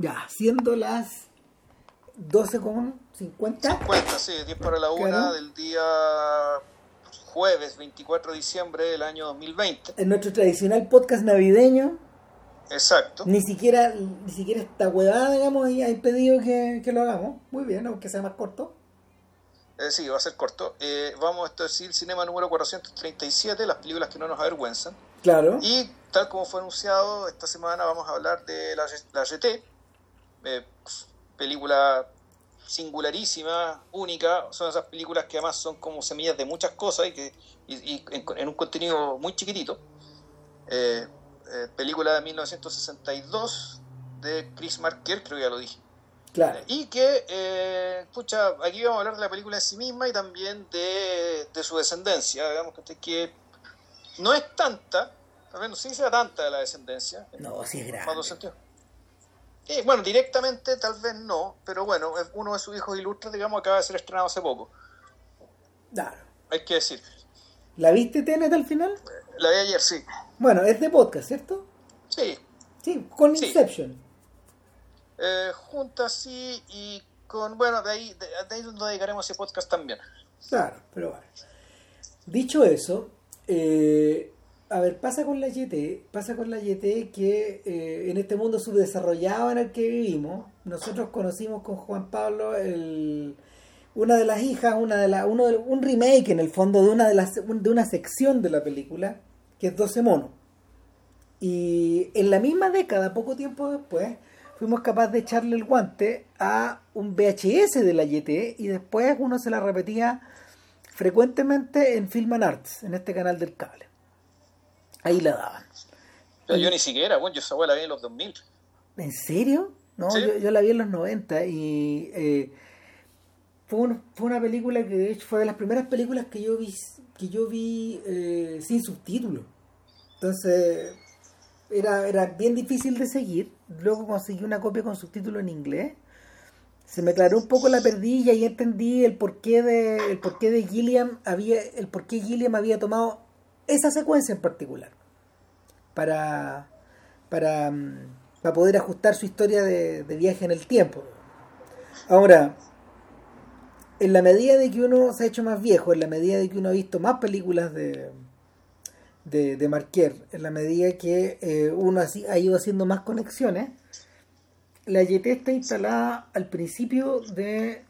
Ya, siendo las 12 con 50. 50, sí, 10 para la una Claro. del día jueves 24 de diciembre del año 2020. En nuestro tradicional podcast navideño, Exacto. ni siquiera ni siquiera esta huevada, digamos, ha impedido que, que lo hagamos. Muy bien, aunque sea más corto. Eh, sí, va a ser corto. Eh, vamos a decir cinema número 437, las películas que no nos avergüenzan. Claro. Y tal como fue anunciado, esta semana vamos a hablar de la, la GT, eh, película singularísima, única. Son esas películas que además son como semillas de muchas cosas y, que, y, y en, en, un contenido muy chiquitito. Eh, eh, película de 1962 de Chris Marker, creo que ya lo dije. Claro. Y que, eh, pucha, aquí vamos a hablar de la película en sí misma y también de, de su descendencia, digamos que, que no es tanta, no sé si sea tanta de la descendencia. No, sí es grande. Eh, bueno, directamente tal vez no, pero bueno, uno de sus hijos ilustres, digamos, acaba de ser estrenado hace poco, Claro. hay que decir. ¿La viste Tenet al final? La vi ayer, sí. Bueno, es de podcast, ¿cierto? Sí, Sí, con Sí. Inception. eh, juntas sí y con, bueno, de ahí, de, de ahí nos dedicaremos ese podcast también. Claro, pero bueno. Dicho eso, eh, a ver, pasa con la YT, pasa con la YT que eh, en este mundo subdesarrollado en el que vivimos, nosotros conocimos con Juan Pablo el, una de las hijas, una de la, uno de- un remake en el fondo de una de las de una sección de la película que es 12 monos. Y en la misma década, poco tiempo después, fuimos capaces de echarle el guante a un VHS de la YT y después uno se la repetía frecuentemente en Film and Arts, en este canal del cable. Ahí la daban. Yo, yo ni siquiera, bueno, yo esa abuela vi en los 2000. ¿En serio? No, Sí. yo, yo la vi en los 90 y eh, fue, un- fue una película que de hecho fue de las primeras películas que yo vi que yo vi eh, sin subtítulos. Entonces era, era bien difícil de seguir. Luego conseguí una copia con subtítulos en inglés. Se me aclaró un poco la perdilla y entendí el porqué de el porqué de Gilliam había el porqué Gilliam había tomado esa secuencia en particular para para, mm, para poder ajustar su historia de, viaje en el tiempo. Ahora, en la medida de que uno se ha hecho más viejo, en la medida de que uno ha visto más películas de, de, de en la medida que eh, uno ha ido haciendo más conexiones, la YT está instalada al principio de...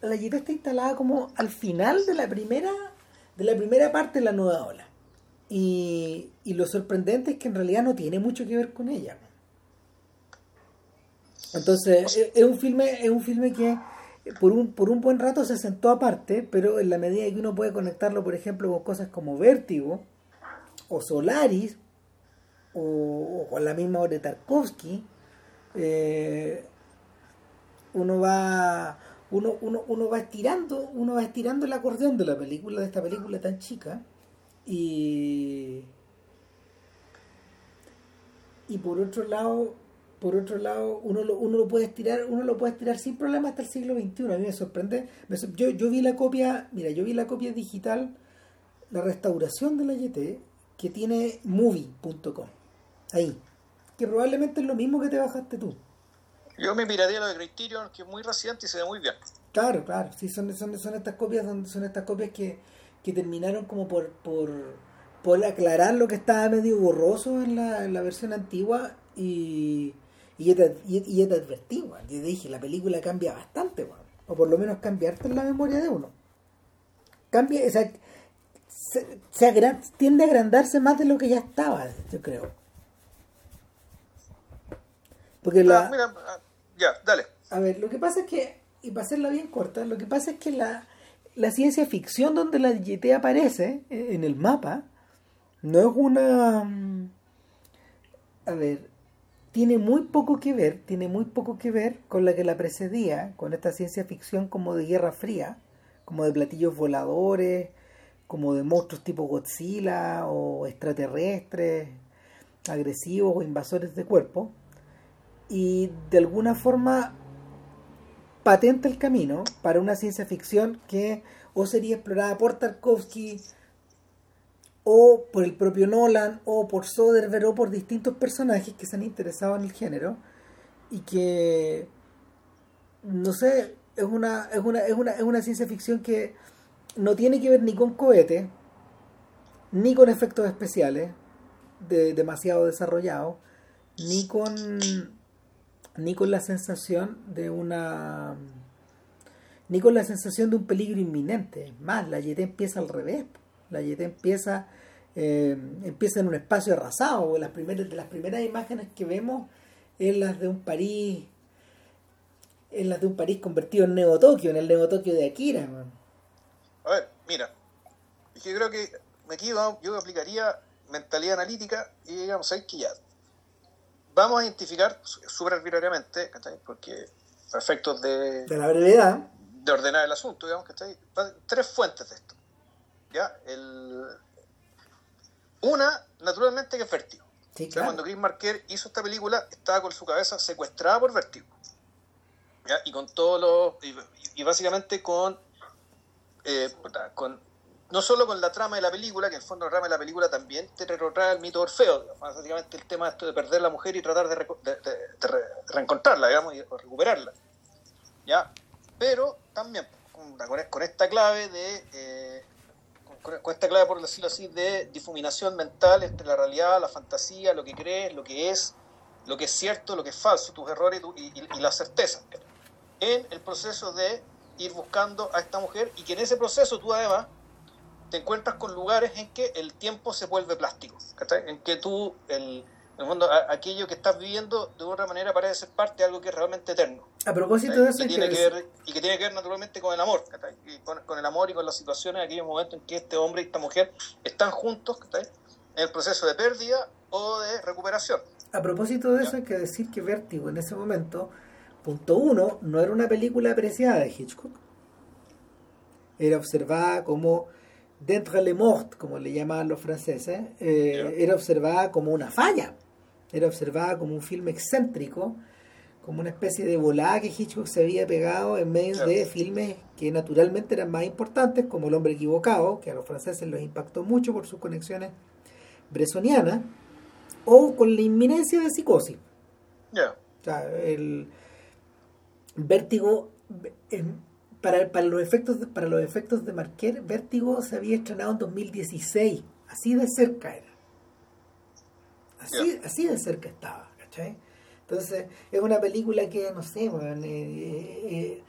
La YT está instalada como al final de la primera de la primera parte de la nueva ola. Y, y lo sorprendente es que en realidad no tiene mucho que ver con ella. Entonces, es- es un filme, es un filme que por un, por un buen rato se sentó aparte, pero en la medida que uno puede conectarlo, por ejemplo, con cosas como Vértigo, o Solaris, o, o con la misma obra de Tarkovsky, eh, uno va uno, uno, uno va estirando uno va estirando el acordeón de la película de esta película tan chica y y por otro lado por otro lado uno lo, uno lo puede estirar uno lo puede estirar sin problema hasta el siglo XXI a mí me sorprende me sor- yo, yo vi la copia mira yo vi la copia digital la restauración de la YT que tiene movie.com ahí. Que probablemente es lo mismo que te bajaste tú. Yo me miraría lo de Criterion, que es muy reciente y se ve muy bien. Claro, claro, sí, son, son, son estas copias donde son estas copias que, que terminaron como por, por, por aclarar lo que estaba medio borroso en la, en la versión antigua y, y, yo te, y, y yo te advertí, weón. yo te dije, la película cambia bastante, weón. o por lo menos cambiarte en la memoria de uno. Cambia, o sea, se, se agra- tiende a agrandarse más de lo que ya estaba, yo creo. Porque la... Ah, mira, ah, ya, dale. A ver, lo que pasa es que, y para hacerla bien corta, lo que pasa es que la, la ciencia ficción donde la YT aparece eh, en el mapa no es una... mm, A ver, tiene muy poco que ver, tiene muy poco que ver con la que la precedía, con esta ciencia ficción como de Guerra Fría, como de platillos voladores, como de monstruos tipo Godzilla o extraterrestres, agresivos o invasores de cuerpo. Y de alguna forma patenta el camino para una ciencia ficción que o sería explorada por Tarkovsky o por el propio Nolan o por Soderbergh o por distintos personajes que se han interesado en el género y que no sé, es una, es una, es una, es una ciencia ficción que no tiene que ver ni con cohetes, ni con efectos especiales de, demasiado desarrollados, ni con ni con la sensación de una ni con la sensación de un peligro inminente. Más, la YT empieza al revés. La YT empieza, eh, empieza en un espacio arrasado. Las primeras, las primeras imágenes que vemos es las de un París en las de un París convertido en Neo Tokio, en el Neo Tokio de Akira. A ver, mira, yo creo que aquí yo aplicaría mentalidad analítica y digamos, ¿sabes que ya? Vamos a identificar súper arbitrariamente, porque a efectos de... De la brevedad. De ordenar el asunto, digamos, que Tres fuentes de esto. ¿Ya? El... Una, naturalmente, que es Vértigo. Sí, claro. Cuando Chris Marker hizo esta película, estaba con su cabeza secuestrada por Vértigo. Y con todo lo. Y, básicamente con, eh, con. No solo con la trama de la película, que en el fondo la trama de la película también te retrotrae el mito de Orfeo. Básicamente el tema de esto de perder la mujer y tratar de, reencontrarla, digamos, y recuperarla. ¿Ya? Pero también con, esta clave de. Eh, con, esta clave, por decirlo así, de difuminación mental entre la realidad, la fantasía, lo que crees, lo que es, lo que es cierto, lo que es falso, tus errores y, y, y en el proceso de ir buscando a esta mujer y que en ese proceso tú además te encuentras con lugares en que el tiempo se vuelve plástico, en que tú, el, el mundo, aquello que estás viviendo de otra manera parece ser parte de algo que es realmente eterno. A propósito de eso, y que, tiene que ver, y que tiene que ver naturalmente con el amor, y con, el amor y con las situaciones, aquellos momentos en que este hombre y esta mujer están juntos en el proceso de pérdida o de recuperación. A propósito de eso, hay que decir que Vértigo en ese momento Punto uno, no era una película apreciada de Hitchcock. Era observada como d'entre les morts, como le llamaban los franceses, eh, era observada como una falla. Era observada como un filme excéntrico, como una especie de volada que Hitchcock se había pegado en medio de filmes que naturalmente eran más importantes, como El hombre equivocado, que a los franceses los impactó mucho por sus conexiones bresonianas, o con la inminencia de psicosis. O sea, el, Vértigo, para, para, los efectos de, para los efectos de Marquer, Vértigo se había estrenado en 2016. Así de cerca era. Así, así de cerca estaba, ¿cachai? Entonces, es una película que, no sé, eh, eh,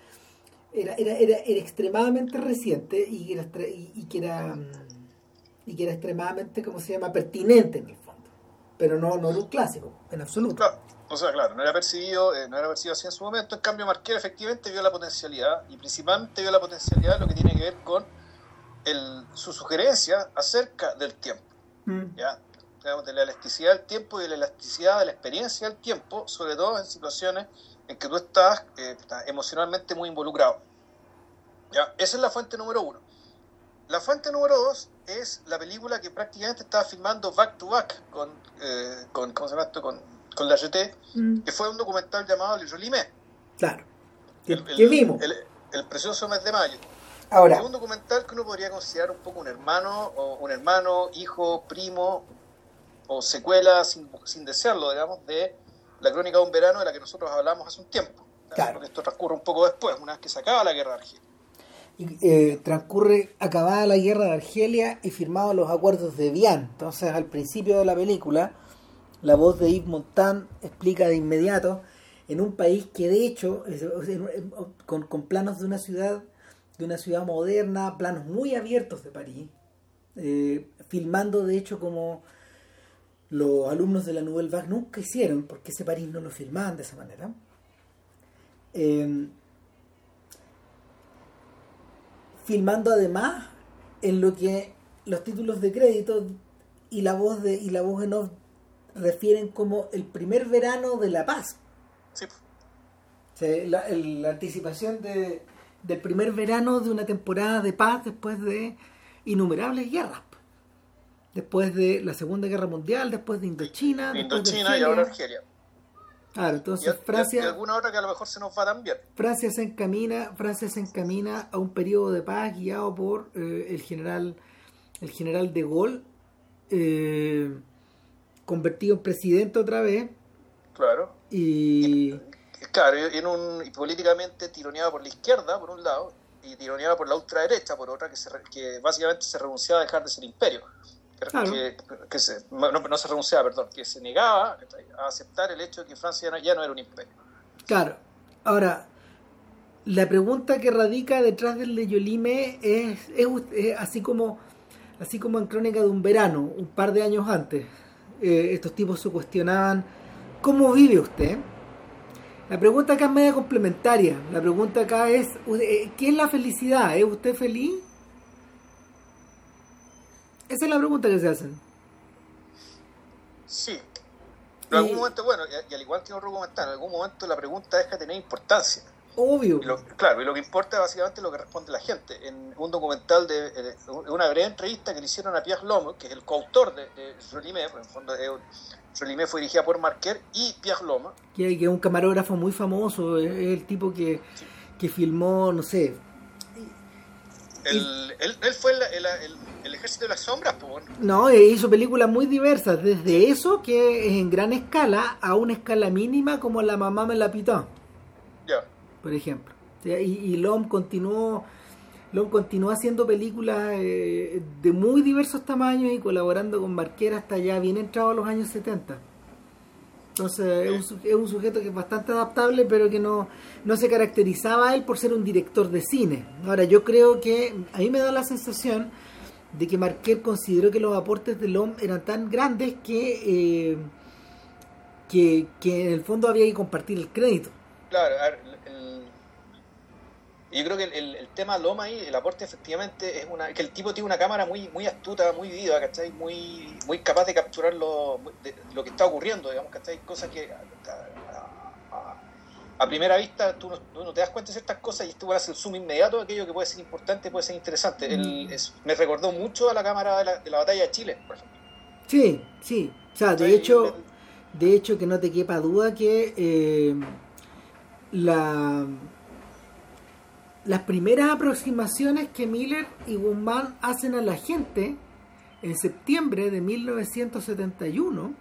era, era, era, era, extremadamente reciente y que era, y, que era mm, y que era extremadamente, ¿cómo se llama?, pertinente en el fondo. Pero no, no era un clásico, en absoluto. O sea, claro, no era percibido, eh, no era percibido así en su momento. En cambio, Marquer efectivamente vio la potencialidad y principalmente vio la potencialidad lo que tiene que ver con el, su sugerencia acerca del tiempo. Mm. ¿ya? de la elasticidad del tiempo y de la elasticidad de la experiencia del tiempo, sobre todo en situaciones en que tú estás, eh, emocionalmente muy involucrado. ¿ya? Esa es la fuente número uno. La fuente número dos es la película que prácticamente estaba filmando back to back con, eh, con ¿cómo se llama esto? Con con la GT, mm. que fue un documental llamado Le Jolimé. Claro. ¿Qué vimos? El, precioso mes de mayo. Ahora. Es un documental que uno podría considerar un poco un hermano, o un hermano, hijo, primo, o secuela, sin, sin desearlo, digamos, de la crónica de un verano de la que nosotros hablamos hace un tiempo. Claro. Porque esto transcurre un poco después, una vez que se acaba la guerra de Argelia. Y, eh, transcurre acabada la guerra de Argelia y firmados los acuerdos de Vian. Entonces, al principio de la película, la voz de Yves Montand explica de inmediato en un país que de hecho, con, planos de una ciudad, de una ciudad moderna, planos muy abiertos de París, eh, filmando de hecho como los alumnos de la Nouvelle Vague nunca hicieron, porque ese París no lo filmaban de esa manera. Eh, filmando además en lo que los títulos de crédito y la voz de y la voz refieren como el primer verano de la paz. Sí. la, anticipación de, del primer verano de una temporada de paz después de innumerables guerras. Después de la Segunda Guerra Mundial, después de Indochina. Indochina y ahora Argelia. Claro, entonces Francia. Y alguna otra que a lo mejor se nos va tan bien. Francia se encamina, Francia se encamina a un periodo de paz guiado por eh, el general, el general de Gaulle. Eh, convertido en presidente otra vez Claro. Y, claro, en un, y políticamente tironeado por la izquierda, por un lado, y tironeado por la ultraderecha, por otra, que, se, que básicamente se renunciaba a dejar de ser imperio. Que, que se, no, no, se renunciaba, perdón, que se negaba a aceptar el hecho de que Francia ya no era un imperio. Claro. Ahora, la pregunta que radica detrás del de Yolime es, es, así como así como en Crónica de un verano, un par de años antes, eh, estos tipos se cuestionaban ¿cómo vive usted? La pregunta acá es media complementaria. La pregunta acá es, eh, ¿qué es la felicidad? ¿Es usted feliz? Esa es la pregunta que se hacen. Sí. En algún momento, bueno, y, al igual que otro comentario, en algún momento la pregunta deja de tener importancia. Obvio. claro, y lo que importa es básicamente lo que responde la gente. En un documental de, de una breve entrevista que le hicieron a Pierre Lhomme, que es el coautor de, de Rolimé, en el fondo Rolimé fue dirigida por Marquer y Pierre Lhomme. Que, es un camarógrafo muy famoso, es el tipo que, que filmó, no sé. él, él, fue el, el el ejército de las sombras, pues. No, hizo películas muy diversas, desde eso que es en gran escala a una escala mínima como La mamá me la pitó. Ya. Por ejemplo. Y, y Lom continuó Lom continuó haciendo películas eh, de muy diversos tamaños y colaborando con Marquera hasta ya bien entrado a los años 70. Entonces es un, es un, sujeto que es bastante adaptable, pero que no, no se caracterizaba él por ser un director de cine. Ahora, yo creo que a mí me da la sensación de que Marquer consideró que los aportes de LOM eran tan grandes que, eh, que, que, en el fondo había que compartir el crédito. Claro, yo creo que el, el, tema LOM ahí, el aporte efectivamente es una, que el tipo tiene una cámara muy muy astuta, muy viva, ¿cachai? Muy, muy capaz de capturar lo, lo que está ocurriendo, digamos, ¿cachai? Cosas que a primera vista tú no, te das cuenta de ciertas cosas y esto hace el zoom inmediato aquello que puede ser importante, puede ser interesante. Mm. me recordó mucho a la cámara de la, batalla de Chile, por ejemplo. Sí, sí. O sea, de hecho, de hecho que no te quepa duda que eh, la las primeras aproximaciones que Miller y Guzmán hacen a la gente en septiembre de 1971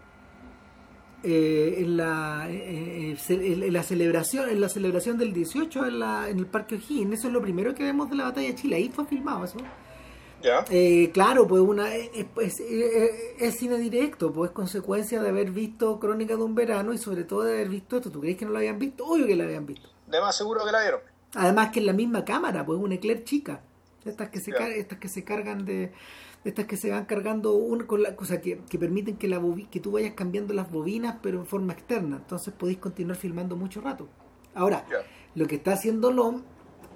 eh, en, la, eh, en, la celebración en la celebración del 18 en, la, en el Parque O'Higgins. Eso es lo primero que vemos de la batalla de Chile. Ahí fue filmado eso. Eh, claro pues una es, es, cine directo pues consecuencia de haber visto Crónica de un verano y sobre todo de haber visto esto. ¿tú crees que no lo habían visto? obvio que lo habían visto. De más seguro que la vieron además que es la misma cámara pues una eclair chica. Estas que se estas que se cargan de estas que se van cargando una con la cosa que, que, permiten que la que tú vayas cambiando las bobinas pero en forma externa. Entonces podéis continuar filmando mucho rato. Ahora lo que está haciendo LOM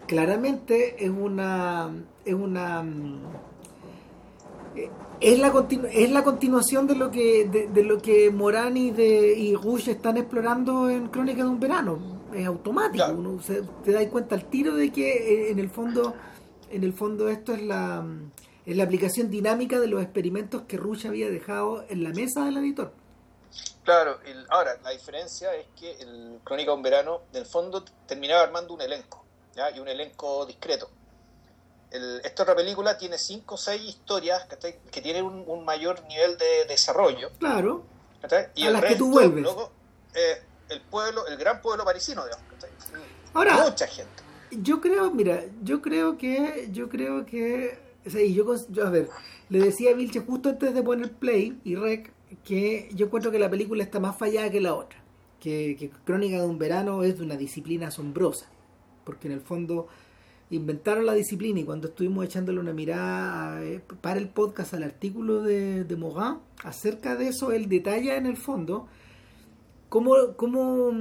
claramente es una es una mm, es la es la continuación de lo que de, lo que Morán y de y Rush están explorando en Crónica de un verano es automático uno se, te da cuenta al tiro de que eh, en el fondo en el fondo esto es la es la aplicación dinámica de los experimentos que Rush había dejado en la mesa del editor. Claro, ahora la diferencia es que el Crónica de un Verano, del fondo, terminaba armando un elenco, ¿ya? y un elenco discreto. esta otra película tiene cinco o seis historias que tienen un, mayor nivel de desarrollo. Claro. Y a las que tú vuelves. Eh, el pueblo, el gran pueblo parisino, digamos. Ahora, mucha gente. Yo creo, mira, yo creo que, yo creo que yo, a ver, le decía a Vilche justo antes de poner play y rec que yo encuentro que la película está más fallada que la otra. Que, Crónica de un verano es de una disciplina asombrosa. Porque en el fondo inventaron la disciplina y cuando estuvimos echándole una mirada eh, para el podcast al artículo de, de Morin, acerca de eso, él detalla en el fondo cómo, cómo,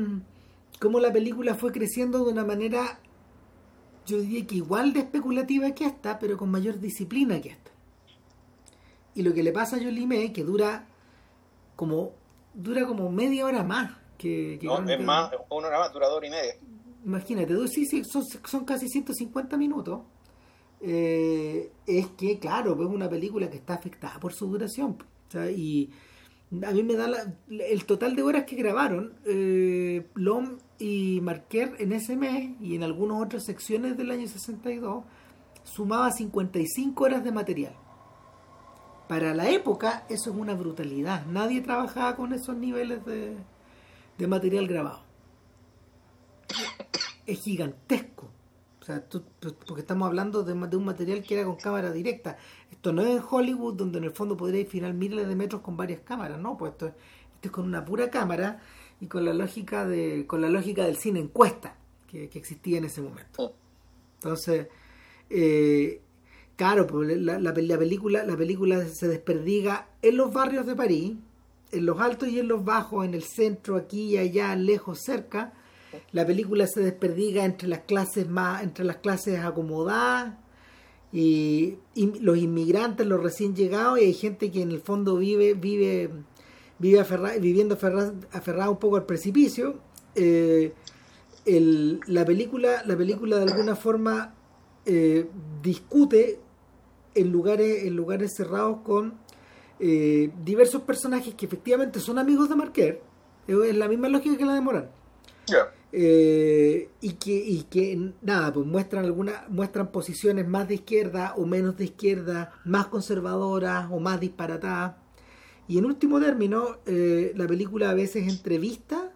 cómo la película fue creciendo de una manera yo diría que igual de especulativa que esta, pero con mayor disciplina que esta. Y lo que le pasa a Jolie que dura como dura como media hora más que, no, es más, una hora más, dura dos y media. Imagínate, sí, sí, son, son casi 150 minutos. Eh, es que, claro, es una película que está afectada por su duración. y a mí me da el total de horas que grabaron eh, Lom y Marquer en ese mes y en algunas otras secciones del año 62 sumaba 55 horas de material. Para la época eso es una brutalidad. Nadie trabajaba con esos niveles de, de material grabado. Es gigantesco. O sea, porque estamos hablando de, de, un material que era con cámara directa. Esto no es en Hollywood, donde en el fondo podríais filmar miles de metros con varias cámaras, no, pues esto, esto es con una pura cámara y con la lógica de con la lógica del cine encuesta que, existía en ese momento. Entonces, eh, claro, pues la, la, película la película se desperdiga en los barrios de París, en los altos y en los bajos, en el centro, aquí y allá, lejos, cerca la película se desperdiga entre las clases más, entre las clases acomodadas y, los inmigrantes, los recién llegados, y hay gente que en el fondo vive, vive, vive viviendo aferrada un poco al precipicio. Eh, la película, la película de alguna forma eh, discute en lugares, en lugares cerrados con eh, diversos personajes que efectivamente son amigos de Marquer. Es la misma lógica que la de Morán. Eh, y que y que nada pues muestran algunas muestran posiciones más de izquierda o menos de izquierda más conservadoras o más disparatadas. Y en último término eh, la película a veces entrevista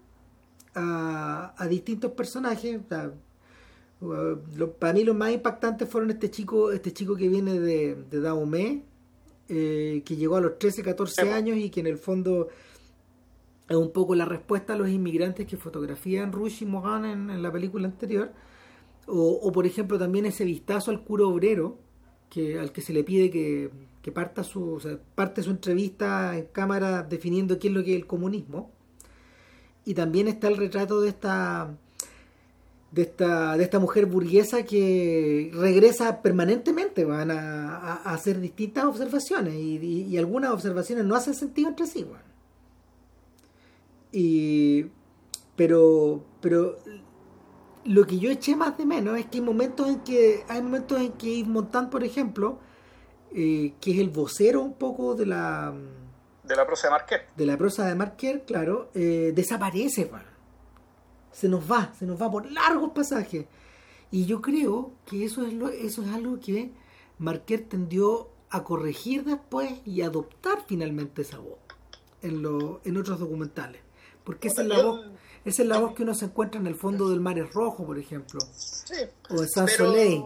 a, a distintos personajes uh, para mí los más impactantes fueron este chico este chico que viene de, de Dahomey eh, que llegó a los 13 14 años y que en el fondo es un poco la respuesta a los inmigrantes que fotografían Rush y en, la película anterior. O, por ejemplo, también ese vistazo al cura obrero, que, al que se le pide que, parta su, parte su entrevista en cámara definiendo qué es lo que es el comunismo. Y también está el retrato de esta de esta, de esta mujer burguesa que regresa permanentemente van a, hacer distintas observaciones y, algunas observaciones no hacen sentido entre sí. Y, pero, pero lo que yo eché más de menos es que hay momentos en que hay momentos en que Yves Montand, por ejemplo, eh, que es el vocero un poco de la de la prosa de Marquer. De la prosa de Marquer, claro, eh, desaparece, se nos va, se nos va por largos pasajes. Y yo creo que eso es lo, eso es algo que Marquer tendió a corregir después y adoptar finalmente esa voz en, lo, en otros documentales. Porque esa es la voz, esa es la voz que uno se encuentra en el fondo del mar rojo, por ejemplo. Sí, o en San Soleil.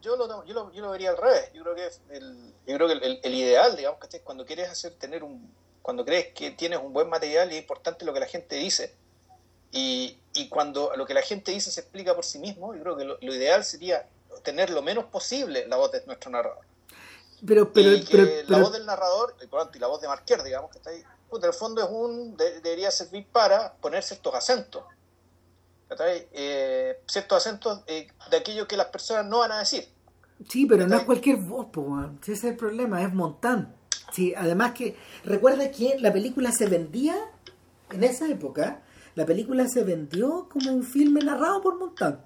Yo lo, yo, lo, yo lo vería al revés. Yo creo que el, yo creo que el, el, ideal, digamos, que cuando quieres hacer tener un, cuando crees que tienes un buen material y es importante lo que la gente dice, y, y cuando lo que la gente dice se explica por sí mismo, yo creo que lo, ideal sería tener lo menos posible la voz de nuestro narrador. Pero, pero, la voz del narrador, y la voz de Marquer, digamos, que está ahí, en el fondo es un debería servir para poner ciertos acentos. Eh, ciertos acentos eh, de aquello que las personas no van a decir. Sí, pero no es cualquier voz, ese es el problema, es Montán. Sí, además que, recuerda que la película se vendía en esa época, la película se vendió como un filme narrado por Montán.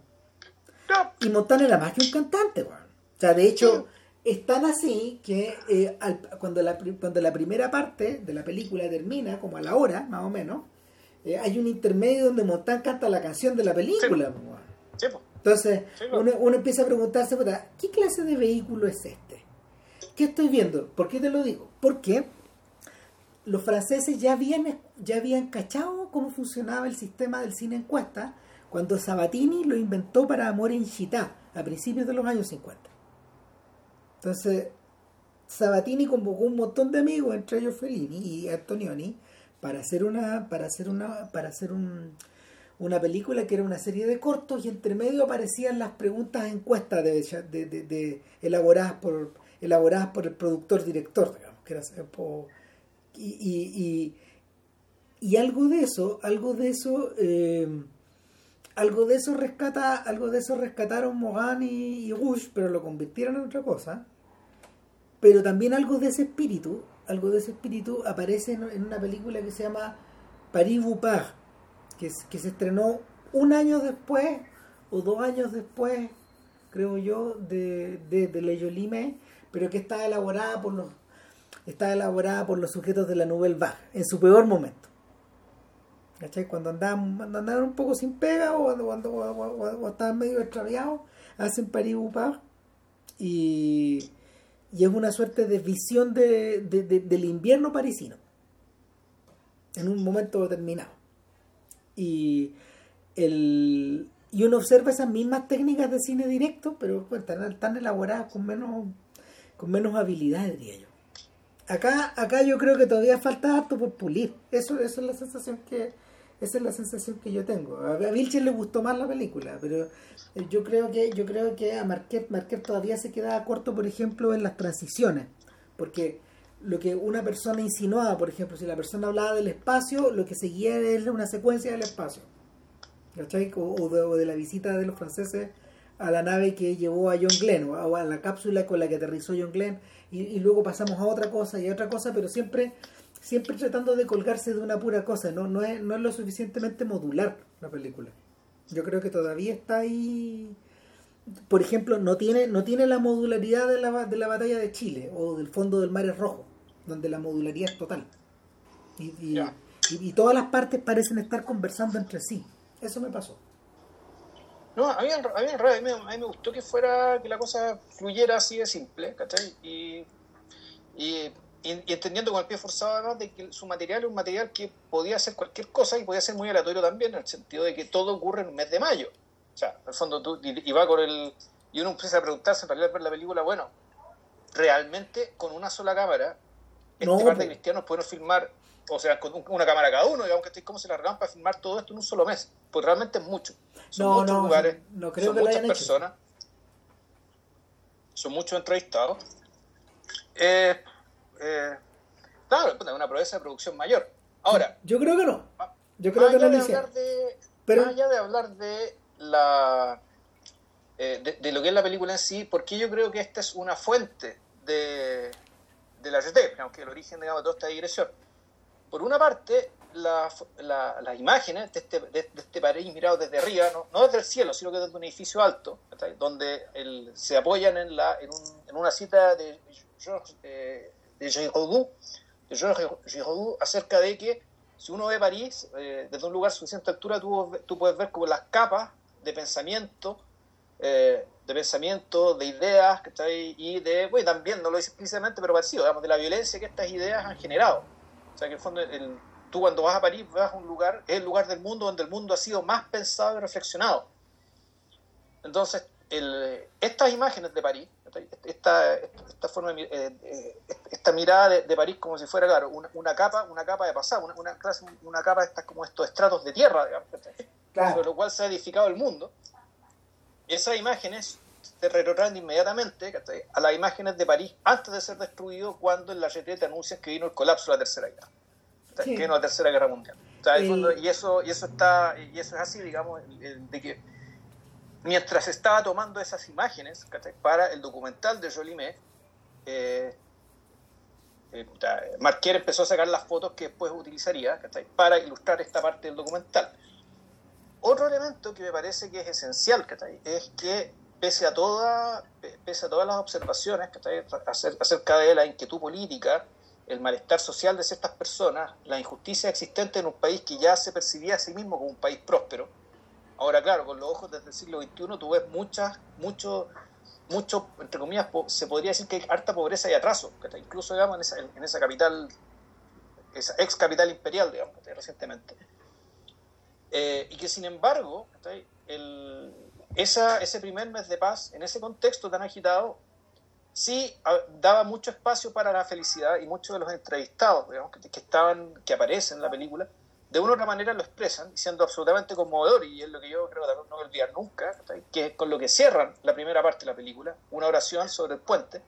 Y Montán era más que un cantante, O sea, de hecho, es tan así que eh, cuando, la, cuando la primera parte de la película termina, como a la hora, más o menos, eh, hay un intermedio donde Montán canta la canción de la película. Entonces, uno, empieza a preguntarse, ¿qué clase de vehículo es este? ¿Qué estoy viendo? ¿Por qué te lo digo? Porque los franceses ya habían, ya habían cachado cómo funcionaba el sistema del cine encuesta cuando Sabatini lo inventó para Amor en Chita a principios de los años 50. Entonces, Sabatini convocó un montón de amigos, entre ellos Fellini y Antonioni, para hacer una, para hacer una, para hacer un, una película que era una serie de cortos y entre medio aparecían las preguntas encuestas de, elaboradas por elaboradas por el productor director, digamos, que era y, y, y, algo de eso, algo de eso eh, algo de eso rescata, algo de eso rescataron Mogan y, Rush, pero lo convirtieron en otra cosa pero también algo de ese espíritu, algo de ese espíritu aparece en, una película que se llama Paris Boupard, que, se estrenó un año después o dos años después, creo yo, de, de, Le pero que está elaborada por los está elaborada por los sujetos de la Nouvelle Vague en su peor momento. ¿Cachai? Cuando andaban, un poco sin pega o, cuando, estaban medio extraviados, hacen Boupard y y es una suerte de visión de, del invierno parisino en un momento determinado. Y, el, y uno observa esas mismas técnicas de cine directo, pero pues, están tan elaboradas con menos, con menos habilidad, diría yo. Acá, acá yo creo que todavía falta harto por pulir. Eso, eso es la sensación que, esa es la sensación que yo tengo. A Vilches le gustó más la película, pero eh, yo creo que yo creo que a Marquette, Marquette todavía se queda corto, por ejemplo, en las transiciones, porque lo que una persona insinuaba, por ejemplo, si la persona hablaba del espacio, lo que seguía era una secuencia del espacio. ¿Cachai? O, de, la visita de los franceses a la nave que llevó a John Glenn, o a la cápsula con la que aterrizó John Glenn, y, y luego pasamos a otra cosa y a otra cosa, pero siempre siempre tratando de colgarse de una pura cosa, no, no, es, no es lo suficientemente modular la película. Yo creo que todavía está ahí. Por ejemplo, no tiene, no tiene la modularidad de la, de la batalla de Chile o del fondo del mar rojo, donde la modularidad es total. Y, y, todas las partes parecen estar conversando entre sí. Eso me pasó. No, a mí, a mí, a mí, me gustó que fuera, que la cosa fluyera así de simple, ¿cachai? Y, y y, entendiendo con el pie forzado además de que su material es un material que podía hacer cualquier cosa y podía ser muy aleatorio también en el sentido de que todo ocurre en el mes de mayo. O sea, en el fondo tú y, va con el y uno empieza a preguntarse en realidad ver la película, bueno, realmente con una sola cámara este par de cristianos pueden filmar, o sea, con una cámara cada uno, digamos que cómo se la arreglan para filmar todo esto en un solo mes. Pues realmente es mucho. Son muchos lugares, son muchas personas, son muchos entrevistados. Eh, eh, claro, es una proeza de producción mayor. Ahora, yo creo que no. Yo creo que no hablar de, Pero... Más allá de hablar de la eh, de, lo que es la película en sí, porque yo creo que esta es una fuente de, de la RT, aunque el origen digamos, de toda esta digresión. Por una parte, las imágenes de este, de, este país mirado desde arriba, no, desde el cielo, sino que desde un edificio alto, donde se apoyan en, la, en, un, en una cita de George, eh, de Giraudoux, acerca de que si uno ve París eh, desde un lugar de suficiente altura, tú, tú, puedes ver como las capas de pensamiento, eh, de pensamiento, de ideas, ¿cachai? Y de, bueno, también, no lo dice explícitamente, pero parecido, digamos, de la violencia que estas ideas han generado. O sea, que en el fondo, el, tú cuando vas a París vas a un lugar, es el lugar del mundo donde el mundo ha sido más pensado y reflexionado. Entonces, el, estas imágenes de París, esta, esta, forma eh, eh, esta mirada de, París como si fuera, claro, una, capa, una capa de pasado, una, una, clase, una capa de estas como estos estratos de tierra, digamos, sobre lo cual se ha edificado el mundo. Esas imágenes te retrotraen inmediatamente a las imágenes de París antes de ser destruido cuando en la te anuncian que vino el colapso de la Tercera Guerra, que vino la Tercera Guerra Mundial. y eso y eso está y eso es así, digamos, de que mientras estaba tomando esas imágenes para el documental de Jolimé, eh, eh, Marquier empezó a sacar las fotos que después utilizaría para ilustrar esta parte del documental. Otro elemento que me parece que es esencial es que pese a, toda, pese a todas las observaciones acerca de la inquietud política, el malestar social de ciertas personas, la injusticia existente en un país que ya se percibía a sí mismo como un país próspero, Ahora, claro, con los ojos desde el siglo XXI tú ves muchas, mucho, mucho, entre comillas, se podría decir que hay harta pobreza y atraso, que incluso digamos, en esa, capital, esa ex capital imperial, digamos, recientemente. Eh, y que sin embargo, ese primer mes de paz, en ese contexto tan agitado, sí daba mucho espacio para la felicidad y muchos de los entrevistados, digamos, que, que, estaban, que aparecen en la película, de una u otra manera lo expresan, siendo absolutamente conmovedor, y es lo que yo creo que no voy a olvidar nunca, que es con lo que cierran la primera parte de la película, una oración sobre el puente,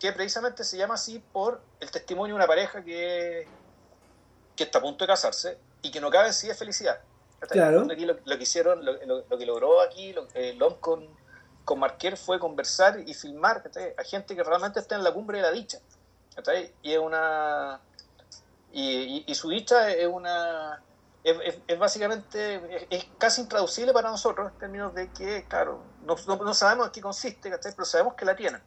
que precisamente se llama así por el testimonio de una pareja que, que está a punto de casarse y que no cabe en sí de felicidad. Claro. lo, que hicieron, lo, que logró aquí lo, eh, LOM con, con Marquer fue conversar y filmar a gente que realmente está en la cumbre de la dicha. Y es una y, su dicha es una es, básicamente es, casi intraducible para nosotros en términos de que, claro, no, no, sabemos en qué consiste, pero sabemos que la tienen.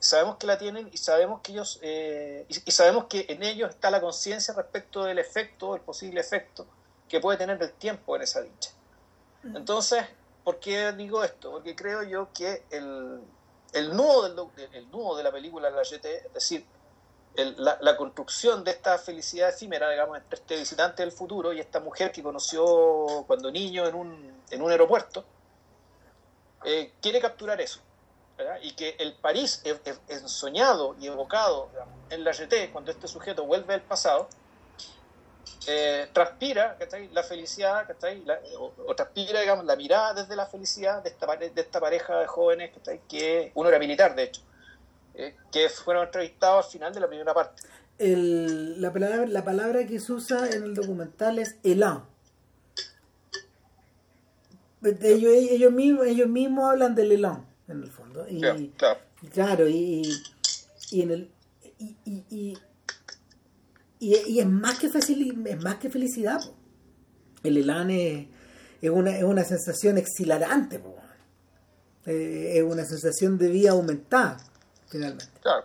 Sabemos que la tienen y sabemos que ellos eh, y, sabemos que en ellos está la conciencia respecto del efecto, el posible efecto que puede tener el tiempo en esa dicha. Mm. Entonces, ¿por qué digo esto? Porque creo yo que el, el, nudo, del, el nudo de la película La GT, es decir, la, construcción de esta felicidad efímera, digamos, entre este visitante del futuro y esta mujer que conoció cuando niño en un, en un aeropuerto, eh, quiere capturar eso. Y que el París ensoñado y evocado en la GT, cuando este sujeto vuelve al pasado, eh, transpira la felicidad, o, transpira digamos, la mirada desde la felicidad de esta, de esta pareja de jóvenes, que uno era militar, de hecho, eh, que fueron entrevistados al final de la primera parte. El, la, palabra, la palabra que se usa en el documental es elan. Ellos, ellos, mismos, ellos mismos hablan del elan, en el fondo. Y, claro. claro, y, y en el, y, y, es, más que es más que felicidad. El elan es, una, es una sensación exhilarante. Eh, es una sensación de vida aumentada, finalmente. Claro.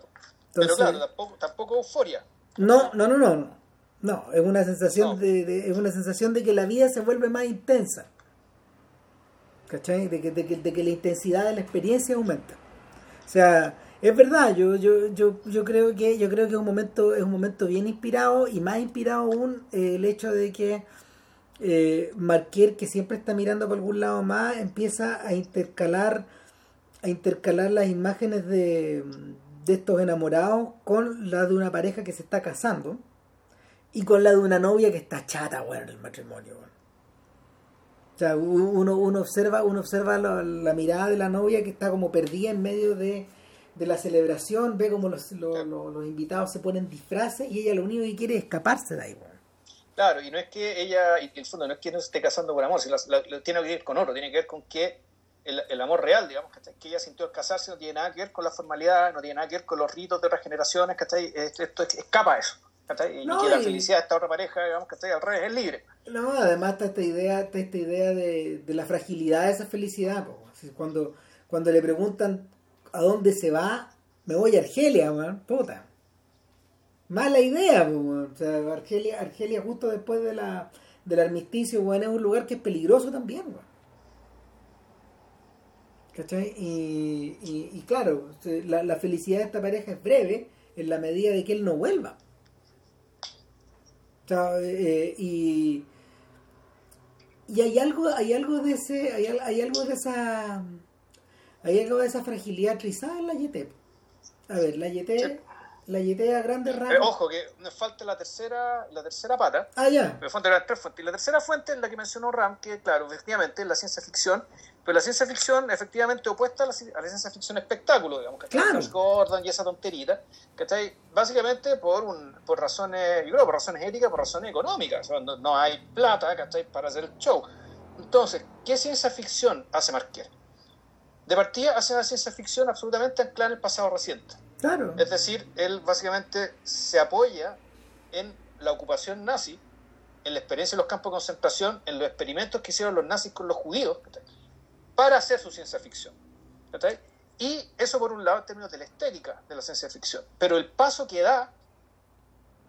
Pero claro, tampoco, tampoco euforia. No, no, no, no. No, es una sensación de, es una sensación de que la vida se vuelve más intensa. ¿Cachai? De que, de que, de que la intensidad de la experiencia aumenta. O sea, es verdad, yo, yo, yo, yo creo que yo creo que es un momento, es un momento bien inspirado y más inspirado aún eh, el hecho de que eh, Marquier, que siempre está mirando por algún lado más, empieza a intercalar, a intercalar las imágenes de, de estos enamorados con la de una pareja que se está casando y con la de una novia que está chata, bueno, en el matrimonio. O sea, uno, uno observa, uno observa la mirada de la novia que está como perdida en medio de de la celebración, ve como los, los, invitados se ponen disfraces y ella lo único que quiere es escaparse de ahí. Claro, y no es que ella, y en el fondo no es que no se esté casando por amor, sino tiene que ver con otro, tiene que ver con que el, amor real, digamos, que ella sintió al casarse no tiene nada que ver con la formalidad, no tiene nada que ver con los ritos de otras generaciones, ¿cachai? Esto, escapa a eso. Y, que la felicidad de esta otra pareja, digamos, que al revés, es libre. No, además está esta idea, está esta idea de, de la fragilidad de esa felicidad. Cuando, cuando le preguntan a dónde se va, me voy a Argelia, man, puta. Mala idea, O sea, Argelia, Argelia justo después de la, del armisticio, bueno, es un lugar que es peligroso también, ¿Cachai? Y, y, claro, la, la, felicidad de esta pareja es breve en la medida de que él no vuelva. Eh, y, y hay algo, hay algo de ese, hay, hay algo de esa hay algo de esa fragilidad trizada en la YT. A ver, la YT, la YT a grandes rasgos. ojo, que nos falta la tercera, la tercera pata. Ah, ya. Me falta las tres fuentes. Y la tercera fuente es la que mencionó Ram, que claro, efectivamente es la ciencia ficción, pero la ciencia ficción efectivamente opuesta a la, ciencia ficción espectáculo, digamos, que claro. Gordon y esa tonterita, ¿cachai? Básicamente por un, por razones, yo creo, por razones éticas, por razones económicas, no, hay plata, ¿cachai? Para hacer el show. Entonces, ¿qué ciencia ficción hace Marquer? de partida hace una ciencia ficción absolutamente anclada en el pasado reciente. Claro. Es decir, él básicamente se apoya en la ocupación nazi, en la experiencia de los campos de concentración, en los experimentos que hicieron los nazis con los judíos, para hacer su ciencia ficción. Y eso por un lado en términos de la estética de la ciencia ficción. Pero el paso que da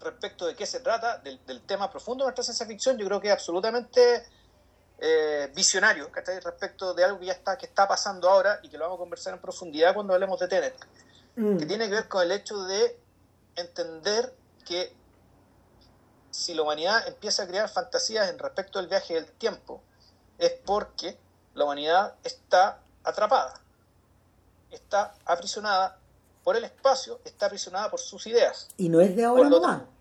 respecto de qué se trata, del, del tema profundo de nuestra ciencia ficción, yo creo que es absolutamente eh, visionario respecto de algo que ya está, que está pasando ahora y que lo vamos a conversar en profundidad cuando hablemos de Tenet, mm. que tiene que ver con el hecho de entender que si la humanidad empieza a crear fantasías en respecto del viaje del tiempo, es porque la humanidad está atrapada, está aprisionada por el espacio, está aprisionada por sus ideas. Y no es de ahora no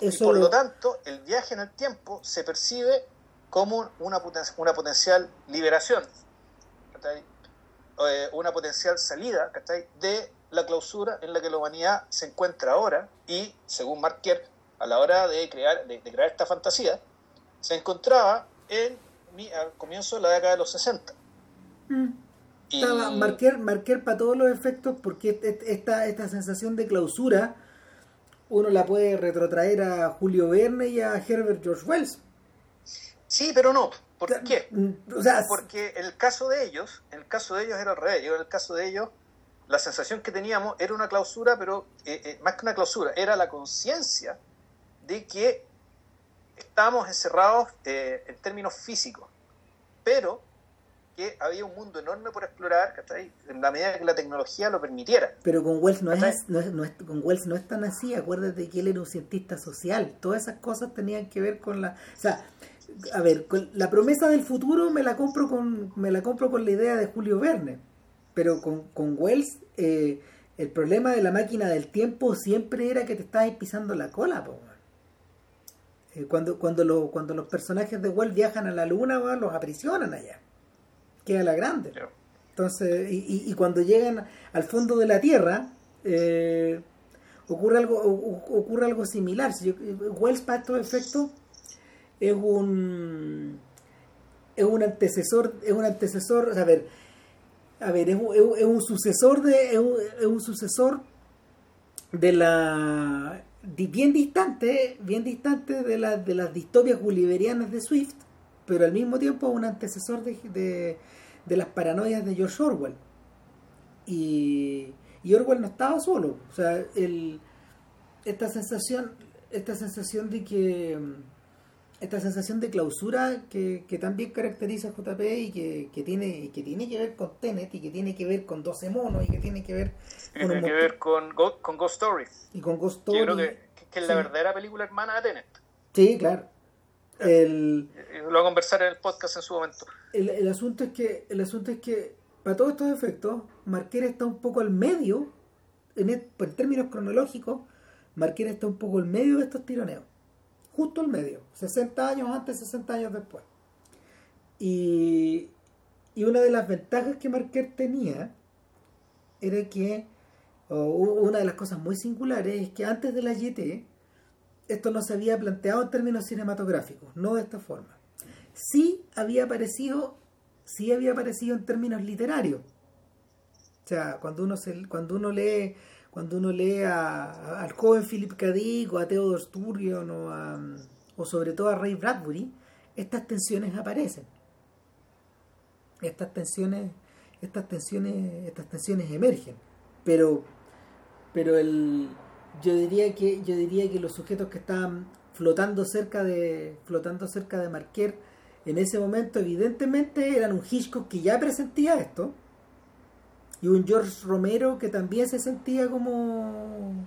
y por lo tanto, el viaje en el tiempo se percibe como una, una potencial liberación, eh, una potencial salida de la clausura en la que la humanidad se encuentra ahora y, según Marquer, a la hora de crear, de, crear esta fantasía, se encontraba en, al comienzo de la década de los 60. Mm. Estaba Marquer, Marquer para todos los efectos, porque esta, esta sensación de clausura uno la puede retrotraer a Julio Verne y a Herbert George Wells. Sí, pero no. ¿Por qué? Mm, Porque en el caso de ellos, el caso de ellos era al revés. En el caso de ellos, la sensación que teníamos era una clausura, pero eh, eh, más que una clausura, era la conciencia de que estábamos encerrados eh, en términos físicos, pero que había un mundo enorme por explorar, ¿cachai? En la medida que la tecnología lo permitiera. Pero con Wells no es, no es, no es, con Wells no es tan así, acuérdate que él era un cientista social, todas esas cosas tenían que ver con la, o sea, a ver, con la promesa del futuro me la compro con me la compro con la idea de Julio Verne, pero con, con Wells eh, el problema de la máquina del tiempo siempre era que te estabas pisando la cola, po. Eh, cuando, cuando, lo, cuando los personajes de Wells viajan a la luna, los aprisionan allá. Queda la grande. Entonces, y, y, cuando llegan al fondo de la Tierra, eh, ocurre algo ocurre algo similar. Si Wells para estos efectos es un es un antecesor es un antecesor a ver a ver es un, es un sucesor de es un, es un, sucesor de la bien distante bien distante de, la, de las distopias gulliverianas de Swift pero al mismo tiempo un antecesor de, de, de las paranoias de George Orwell. Y, y Orwell no estaba solo. O sea el, esta sensación esta sensación de que esta sensación de clausura que, que también caracteriza a JP y que, que, tiene, que tiene que ver con Tenet y que tiene que ver con 12 monos y que tiene que ver con, tiene que ver con, con Ghost Story. Y con Ghost Story. Yo creo que, que es la sí. verdadera película hermana de Tenet. Sí, claro. El, lo voy a conversar en el podcast en su momento. El, el, asunto es que el asunto es que para todos estos efectos Marquera está un poco al medio en, el, en términos cronológicos Marquera está un poco al medio de estos tironeos justo al medio, 60 años antes, 60 años después. Y, y una de las ventajas que Marquette tenía era que, oh, una de las cosas muy singulares es que antes de la GT, esto no se había planteado en términos cinematográficos, no de esta forma. Sí había aparecido, sí había aparecido en términos literarios. O sea, cuando uno, se, cuando uno lee cuando uno lee a, al joven Philip K. O a Theodore Sturgeon o, a, o sobre todo a Ray Bradbury, estas tensiones aparecen. Estas tensiones, estas tensiones, estas tensiones emergen. Pero, pero el, yo diría que, yo diría que los sujetos que estaban flotando cerca de, flotando cerca de Marquer en ese momento, evidentemente eran un Hitchcock que ya presentía esto y un George Romero que también se sentía como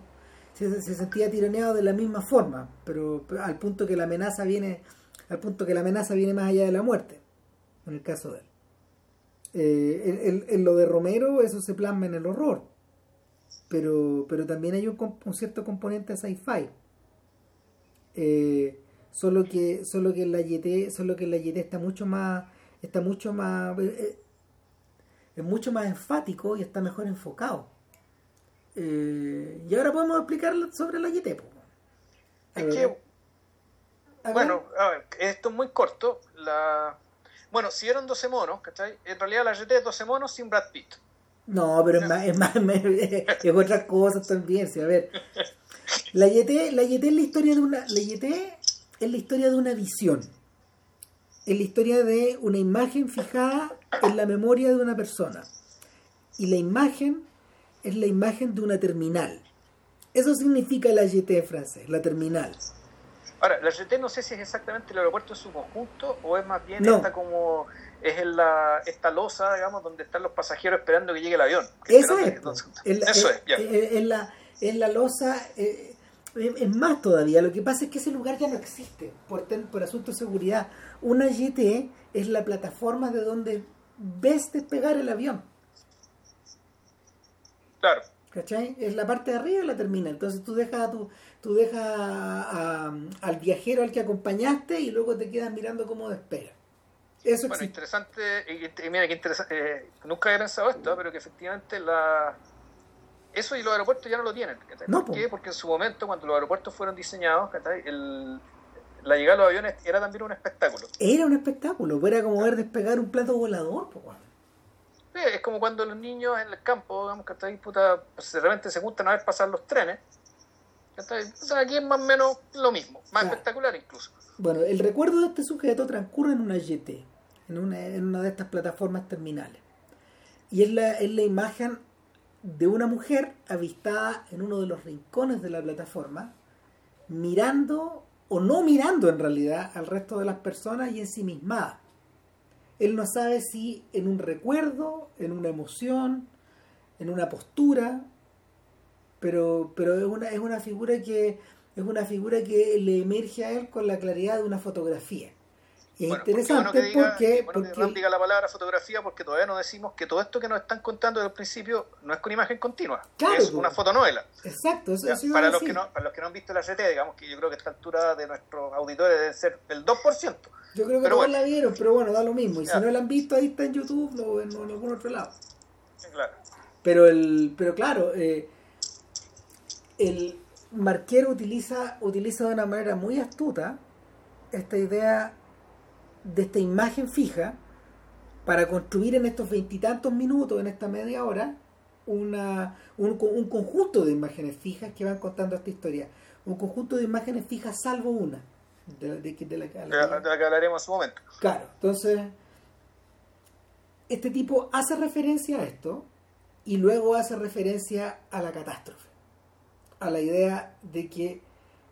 se, se, sentía tironeado de la misma forma pero, al punto que la amenaza viene al punto que la amenaza viene más allá de la muerte en el caso de él. Eh, en, lo de Romero eso se plasma en el horror pero pero también hay un, un cierto componente sci-fi. Eh, solo que solo que la YT solo que la YT está mucho más está mucho más eh, es mucho más enfático y está mejor enfocado. Eh, y ahora podemos explicar sobre la YT. Es que, bueno, a ver, esto es muy corto. La... Bueno, si eran 12 monos, ¿cachai? En realidad la YT es 12 monos sin Brad Pitt. No, pero es más, es más, es otras cosas también. Sí, a ver, la YT, la YT es la historia de una, la YT es la historia de una visión es la historia de una imagen fijada en la memoria de una persona. Y la imagen es la imagen de una terminal. Eso significa la en francés, la terminal. Ahora, la GT no sé si es exactamente el aeropuerto en su conjunto o es más bien no. esta como es en la, esta losa, digamos, donde están los pasajeros esperando que llegue el avión. Eso es. En la, Eso es, ya. En la, en la losa, eh, es más todavía, lo que pasa es que ese lugar ya no existe por, por asuntos de seguridad. Una GT es la plataforma de donde ves despegar el avión. Claro. ¿Cachai? Es la parte de arriba de la terminal. Entonces tú dejas, tu, tú dejas a, a, al viajero al que acompañaste y luego te quedas mirando cómo despega. Eso bueno, interesante, y, y mira, qué interesante, eh, nunca había pensado esto, pero que efectivamente la, eso y los aeropuertos ya no lo tienen. No, ¿Por qué? Porque en su momento, cuando los aeropuertos fueron diseñados, el, la llegada de los aviones era también un espectáculo. Era un espectáculo, era como ver despegar un plato volador. Sí, es como cuando los niños en el campo, digamos, que puta, pues, de repente se juntan a ver pasar los trenes. Aquí es más o menos lo mismo, más claro. espectacular incluso. Bueno, el recuerdo de este sujeto transcurre en una GT, en una, en una de estas plataformas terminales. Y es la, es la imagen de una mujer avistada en uno de los rincones de la plataforma, mirando o no mirando en realidad al resto de las personas y ensimismada. él no sabe si en un recuerdo, en una emoción, en una postura, pero, pero es una, es una figura que es una figura que le emerge a él con la claridad de una fotografía. Es interesante porque... porque, bueno diga la palabra fotografía porque todavía no decimos que todo esto que nos están contando desde el principio no es con imagen continua, es una fotonovela. Exacto, eso, para, los que no, para los que no han visto la CT, digamos que yo creo que a esta altura de nuestros auditores debe ser el 2%. Yo creo que todos la vieron, pero bueno, da lo mismo. Y si no la han visto, ahí está en YouTube o en, algún otro lado. claro. Pero, el, pero claro, eh, el Marquero utiliza, utiliza de una manera muy astuta esta idea de esta imagen fija para construir en estos veintitantos minutos, en esta media hora, una, un, un, conjunto de imágenes fijas que van contando esta historia. Un conjunto de imágenes fijas salvo una. De, de, la, que hablaremos en su momento. Claro, entonces, este tipo hace referencia a esto y luego hace referencia a la catástrofe. A la idea de que,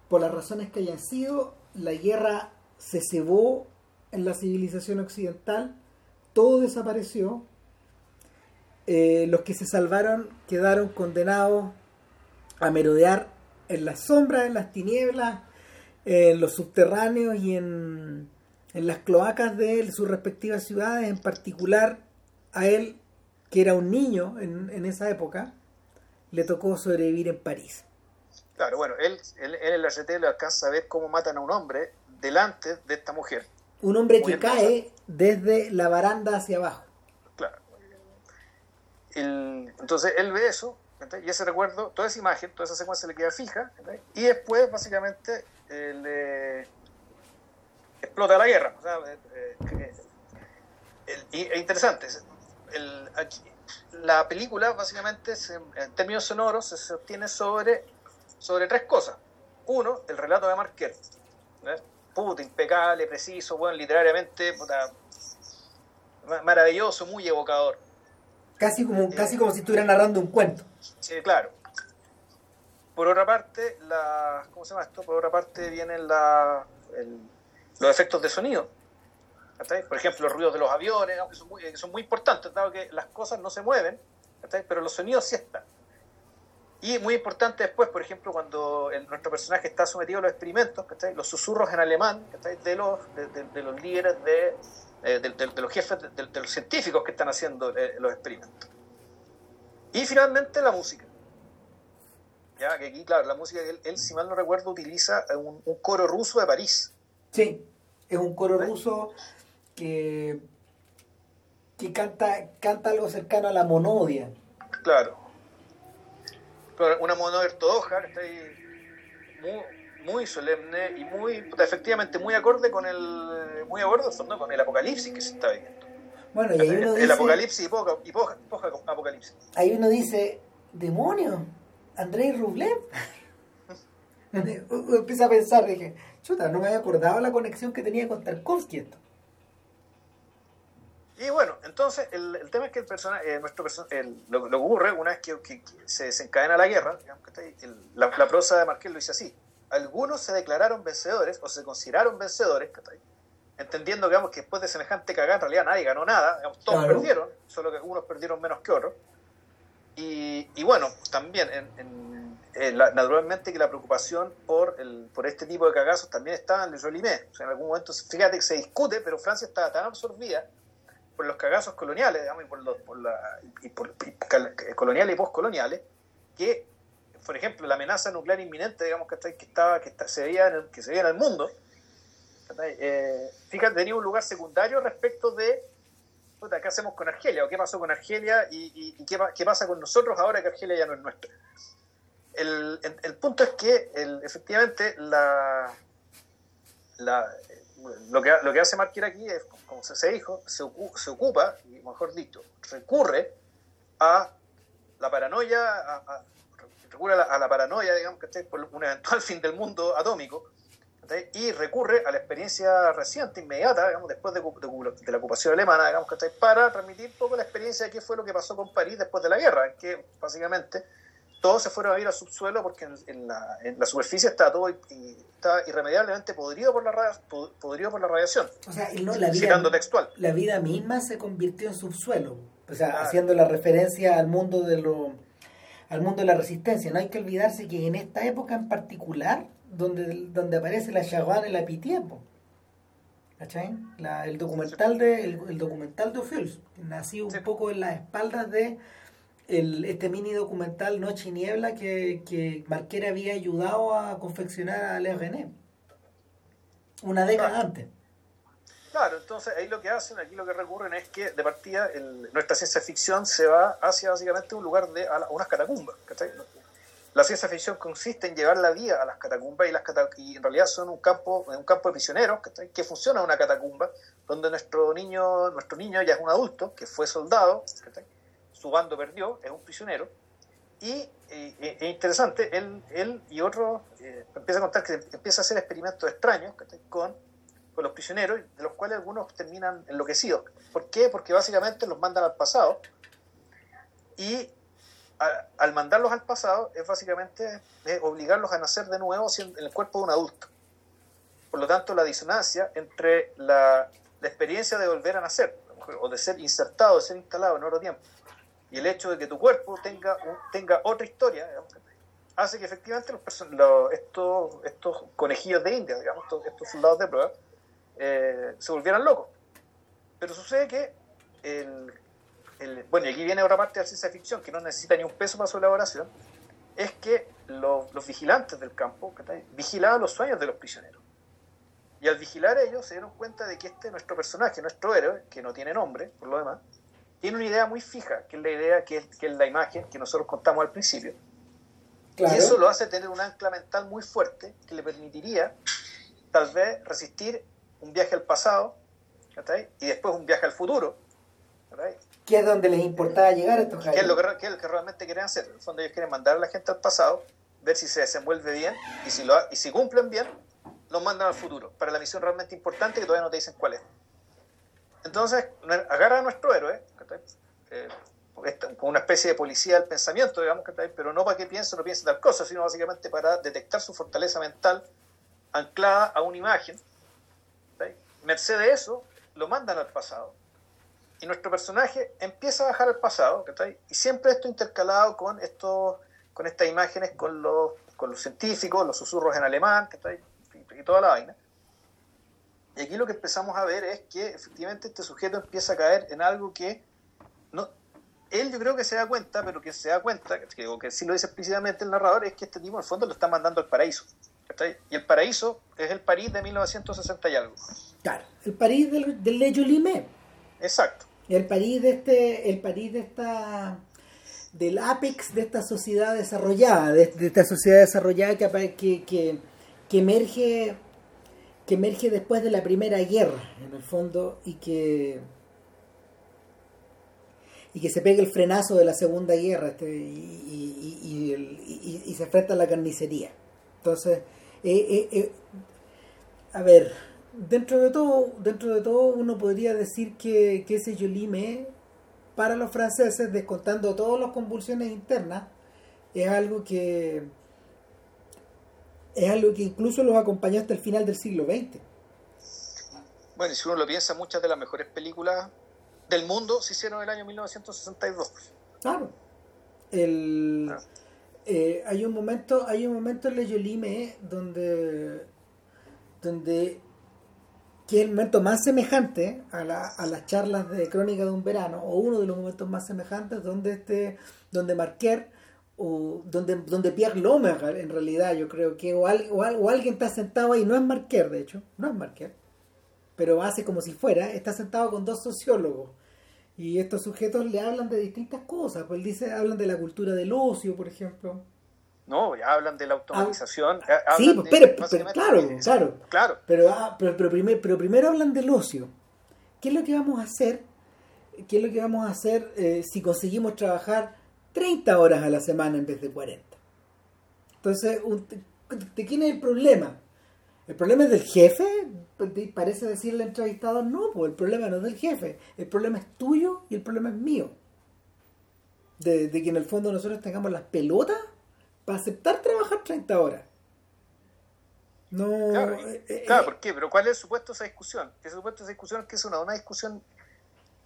por las razones que hayan sido, la guerra se cebó en la civilización occidental, todo desapareció, eh, los que se salvaron quedaron condenados a merodear en las sombras, en las tinieblas, en los subterráneos y en, en las cloacas de sus respectivas ciudades, en particular a él, que era un niño en, en esa época, le tocó sobrevivir en París. Claro, bueno, él, él, en la RT le alcanza a ver cómo matan a un hombre delante de esta mujer un hombre que cae desde la baranda hacia abajo. Claro. entonces él ve eso, y ese recuerdo, toda esa imagen, toda esa secuencia le queda fija, y después básicamente eh, explota la guerra. Eh, eh, es interesante. la película básicamente en términos sonoros se sostiene sobre, sobre tres cosas. Uno, el relato de Marquer puta, impecable, preciso, bueno, literariamente, puta, maravilloso, muy evocador. Casi como, eh, casi como si estuviera narrando un cuento. Sí, claro. Por otra parte, la, ¿cómo se llama esto? Por otra parte vienen la, los efectos de sonido. Por ejemplo, los ruidos de los aviones, que son muy, son muy importantes, dado que las cosas no se mueven, pero los sonidos sí están. Y muy importante después, por ejemplo, cuando nuestro personaje está sometido a los experimentos, los susurros en alemán de los, de, los líderes, de, eh, de, los jefes, de, los científicos que están haciendo eh, los experimentos. Y finalmente la música. Ya, que aquí, claro, la música, él, él si mal no recuerdo, utiliza un, coro ruso de París. Sí, es un coro ruso que, que canta, canta algo cercano a la monodia. Claro una mono ortodoxa, está muy, muy solemne y muy, efectivamente, muy acorde con el, muy acorde con el apocalipsis que se está viviendo. Bueno, y ahí uno el, apocalipsis y poca, y poca, apocalipsis. Ahí uno dice, demonio, Andrei Rublev. empieza a pensar, dije, chuta, no me había acordado la conexión que tenía con Tarkovsky esto. Y bueno, entonces el, el tema es que el personaje, eh, nuestro lo, que ocurre una vez que, se desencadena la guerra, la, prosa de Marqués lo dice así, algunos se declararon vencedores o se consideraron vencedores, entendiendo digamos, que después de semejante cagada en realidad nadie ganó nada, todos perdieron, solo que algunos perdieron menos que otros. Y, y bueno, también en, en, naturalmente que la preocupación por, el, por este tipo de cagazos también estaba en el Jolimé. O sea, en algún momento, fíjate que se discute, pero Francia estaba tan absorbida por los cagazos coloniales, digamos, y por, los, por la, y por, coloniales y postcoloniales, que, por ejemplo, la amenaza nuclear inminente, digamos, que, que estaba, que se veía en el, que se veía en el mundo, eh, fíjate, tenía un lugar secundario respecto de qué hacemos con Argelia, o qué pasó con Argelia y, qué, qué, pasa con nosotros ahora que Argelia ya no es nuestra. El, el, punto es que efectivamente la, la, lo que, lo que hace Marquera aquí es, como se dijo, se, se ocupa, y mejor dicho, recurre a la paranoia, a, recurre a la, paranoia, digamos, que por un eventual fin del mundo atómico, y recurre a la experiencia reciente, inmediata, digamos, después de, de, la ocupación alemana, digamos, que para transmitir un poco la experiencia de qué fue lo que pasó con París después de la guerra, que básicamente todos se fueron a vivir al subsuelo porque en, la, en la, superficie estaba todo está irremediablemente podrido por la, podrido por la radiación. O sea, no, la vida, textual. La vida misma se convirtió en subsuelo, o sea, haciendo la referencia al mundo de lo al mundo de la resistencia. No hay que olvidarse que en esta época en particular, donde, donde aparece la Chaguán y la Pitiepo, ¿cachai? el documental de el, documental de Ophiuls, nació un poco en las espaldas de el, este mini documental Noche y Niebla que, que Marquera había ayudado a confeccionar a Leo René una década antes. Claro, entonces ahí lo que hacen, aquí lo que recurren es que de partida nuestra ciencia ficción se va hacia básicamente un lugar de a, unas catacumbas. La ciencia ficción consiste en llevar la vida a las catacumbas y, las y en realidad son un campo, un campo de prisioneros que funciona una catacumba donde nuestro niño, nuestro niño ya es un adulto que fue soldado, su bando perdió, es un prisionero, y es interesante, él, él y otros eh, empieza a contar que empieza a hacer experimentos extraños con, con los prisioneros, de los cuales algunos terminan enloquecidos. ¿Por qué? Porque básicamente los mandan al pasado y al mandarlos al pasado es básicamente obligarlos a nacer de nuevo en el cuerpo de un adulto. Por lo tanto, la disonancia entre la, la experiencia de volver a nacer o de ser insertado, de ser instalado en otro tiempo, y el hecho de que tu cuerpo tenga, tenga otra historia, hace que efectivamente los, estos, estos conejillos de India, digamos, estos, soldados de prueba, eh, se volvieran locos. Pero sucede que, el, el, bueno, y aquí viene otra parte de la ciencia ficción, que no necesita ni un peso para su elaboración, es que los, los vigilantes del campo vigilaban los sueños de los prisioneros. Y al vigilar ellos se dieron cuenta de que este nuestro personaje, nuestro héroe, que no tiene nombre, por lo demás, tiene una idea muy fija, que es la idea, que es, la imagen que nosotros contamos al principio. Y eso lo hace tener un ancla mental muy fuerte que le permitiría tal vez resistir un viaje al pasado y después un viaje al futuro. ¿Qué es donde les importaba llegar a estos ¿Qué es lo que, es lo que realmente quieren hacer? En el fondo ellos quieren mandar a la gente al pasado, ver si se desenvuelve bien y si, lo, y si cumplen bien, los mandan al futuro, para la misión realmente importante que todavía no te dicen cuál es. Entonces, agarra a nuestro héroe, eh, como una especie de policía del pensamiento, digamos, pero no para que piense no piense tal cosa, sino básicamente para detectar su fortaleza mental anclada a una imagen. Merced de eso, lo mandan al pasado. Y nuestro personaje empieza a bajar al pasado, y siempre esto intercalado con, estos, con estas imágenes, con los, con los científicos, los susurros en alemán, y toda la vaina. Y aquí lo que empezamos a ver es que efectivamente este sujeto empieza a caer en algo que no, él yo creo que se da cuenta, pero que se da cuenta, que, que sí lo dice explícitamente el narrador, es que este tipo en el fondo lo está mandando al paraíso. Y el paraíso es el París de 1960 y algo. Claro, el París del, del Lime. Exacto. El París de este, el París de esta del apex de esta sociedad desarrollada, de, esta sociedad desarrollada que, que, que, que emerge que emerge después de la Primera Guerra, en el fondo, y que y que se pegue el frenazo de la Segunda Guerra este, y, y, se enfrenta a la carnicería. Entonces, eh, eh, eh, a ver, dentro de todo, dentro de todo uno podría decir que, que ese Yolime, para los franceses, descontando todas las convulsiones internas, es algo que es algo que incluso los acompañó hasta el final del siglo XX. Bueno, y si uno lo piensa, muchas de las mejores películas del mundo se hicieron en el año 1962. Claro. El, ah. eh, hay un momento, hay un momento en Le Jolime donde, donde que es el momento más semejante a, la, a las charlas de Crónica de un verano, o uno de los momentos más semejantes donde este, donde Marquer o donde, donde Pierre Lomer en realidad yo creo que o, o, alguien está sentado ahí, no es Marquer de hecho, no es Marquer, pero hace como si fuera, está sentado con dos sociólogos y estos sujetos le hablan de distintas cosas, pues él dice, hablan de la cultura del ocio, por ejemplo. No, ya hablan de la automatización. sí, pues, pero, claro, claro, claro. Pero, ah, pero, pero, pero primero hablan del ocio. ¿Qué es lo que vamos a hacer? ¿Qué es lo que vamos a hacer eh, si conseguimos trabajar 30 horas a la semana en vez de 40. Entonces, ¿de quién es el problema? ¿El problema es del jefe? Parece decirle el entrevistador, no, pues el problema no es del jefe, el problema es tuyo y el problema es mío. de, de que en el fondo nosotros tengamos las pelotas para aceptar trabajar 30 horas. No, Claro, eh, eh, claro, eh, ¿por qué? Pero ¿cuál es el supuesto de esa discusión? El supuesto de esa discusión es que es una, una discusión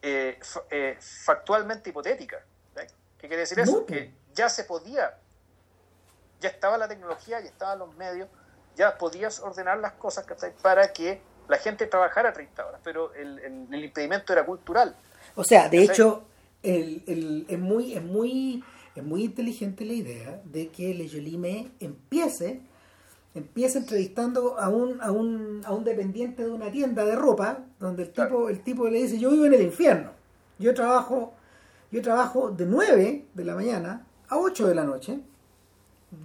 eh, fa- eh, factualmente hipotética. ¿Qué quiere decir eso? No, que pues. ya se podía, ya estaba la tecnología, ya estaban los medios, ya podías ordenar las cosas para que la gente trabajara 30 horas, pero el, el- el impedimento era cultural. O sea, de hecho, el, el- es, muy, es, muy, es muy inteligente la idea de que Le Jolime empiece, empiece entrevistando a un, a, un, a un dependiente de una tienda de ropa, donde el tipo, Claro. el tipo le dice, yo vivo en el infierno, yo trabajo, yo trabajo de 9 de la mañana a 8 de la noche,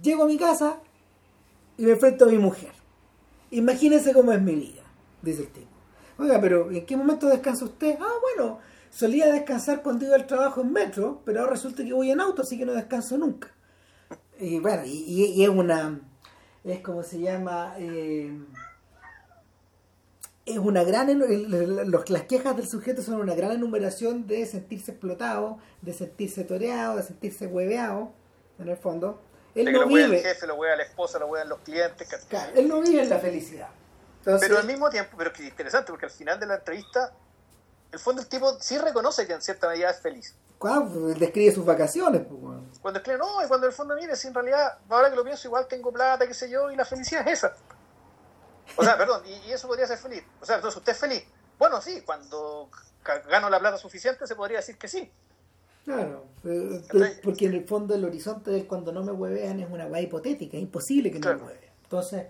llego a mi casa y me enfrento a mi mujer. Imagínense cómo es mi vida, dice el tipo. Oiga, pero ¿en qué momento descansa usted? Ah, bueno, solía descansar cuando iba al trabajo en metro, pero ahora resulta que voy en auto, así que no descanso nunca. Y bueno, y, y- es una, es como se llama, eh, es una gran, las quejas del sujeto son una gran enumeración de sentirse explotado, de sentirse toreado, de sentirse hueveado, en el fondo. Él no lo wea el vive, jefe, lo wea la esposa, lo wean los clientes. claro, él no vive en la felicidad. Entonces, Pero al mismo tiempo, pero que interesante, porque al final de la entrevista, el fondo el tipo sí reconoce que en cierta medida es feliz. claro, él describe sus vacaciones. pues, bueno. Cuando escribe, no, y cuando el fondo, mire, si en realidad, ahora que lo pienso, igual tengo plata, qué sé yo, y la felicidad es esa. O sea, perdón, y, y eso podría ser feliz. O sea, entonces usted es feliz. Bueno, sí, cuando gano la plata suficiente se podría decir que sí. Claro, eh, ¿Cachai? porque en el fondo el horizonte del cuando no me huevean es una weá hipotética, es imposible que no Claro. me huevean. Entonces,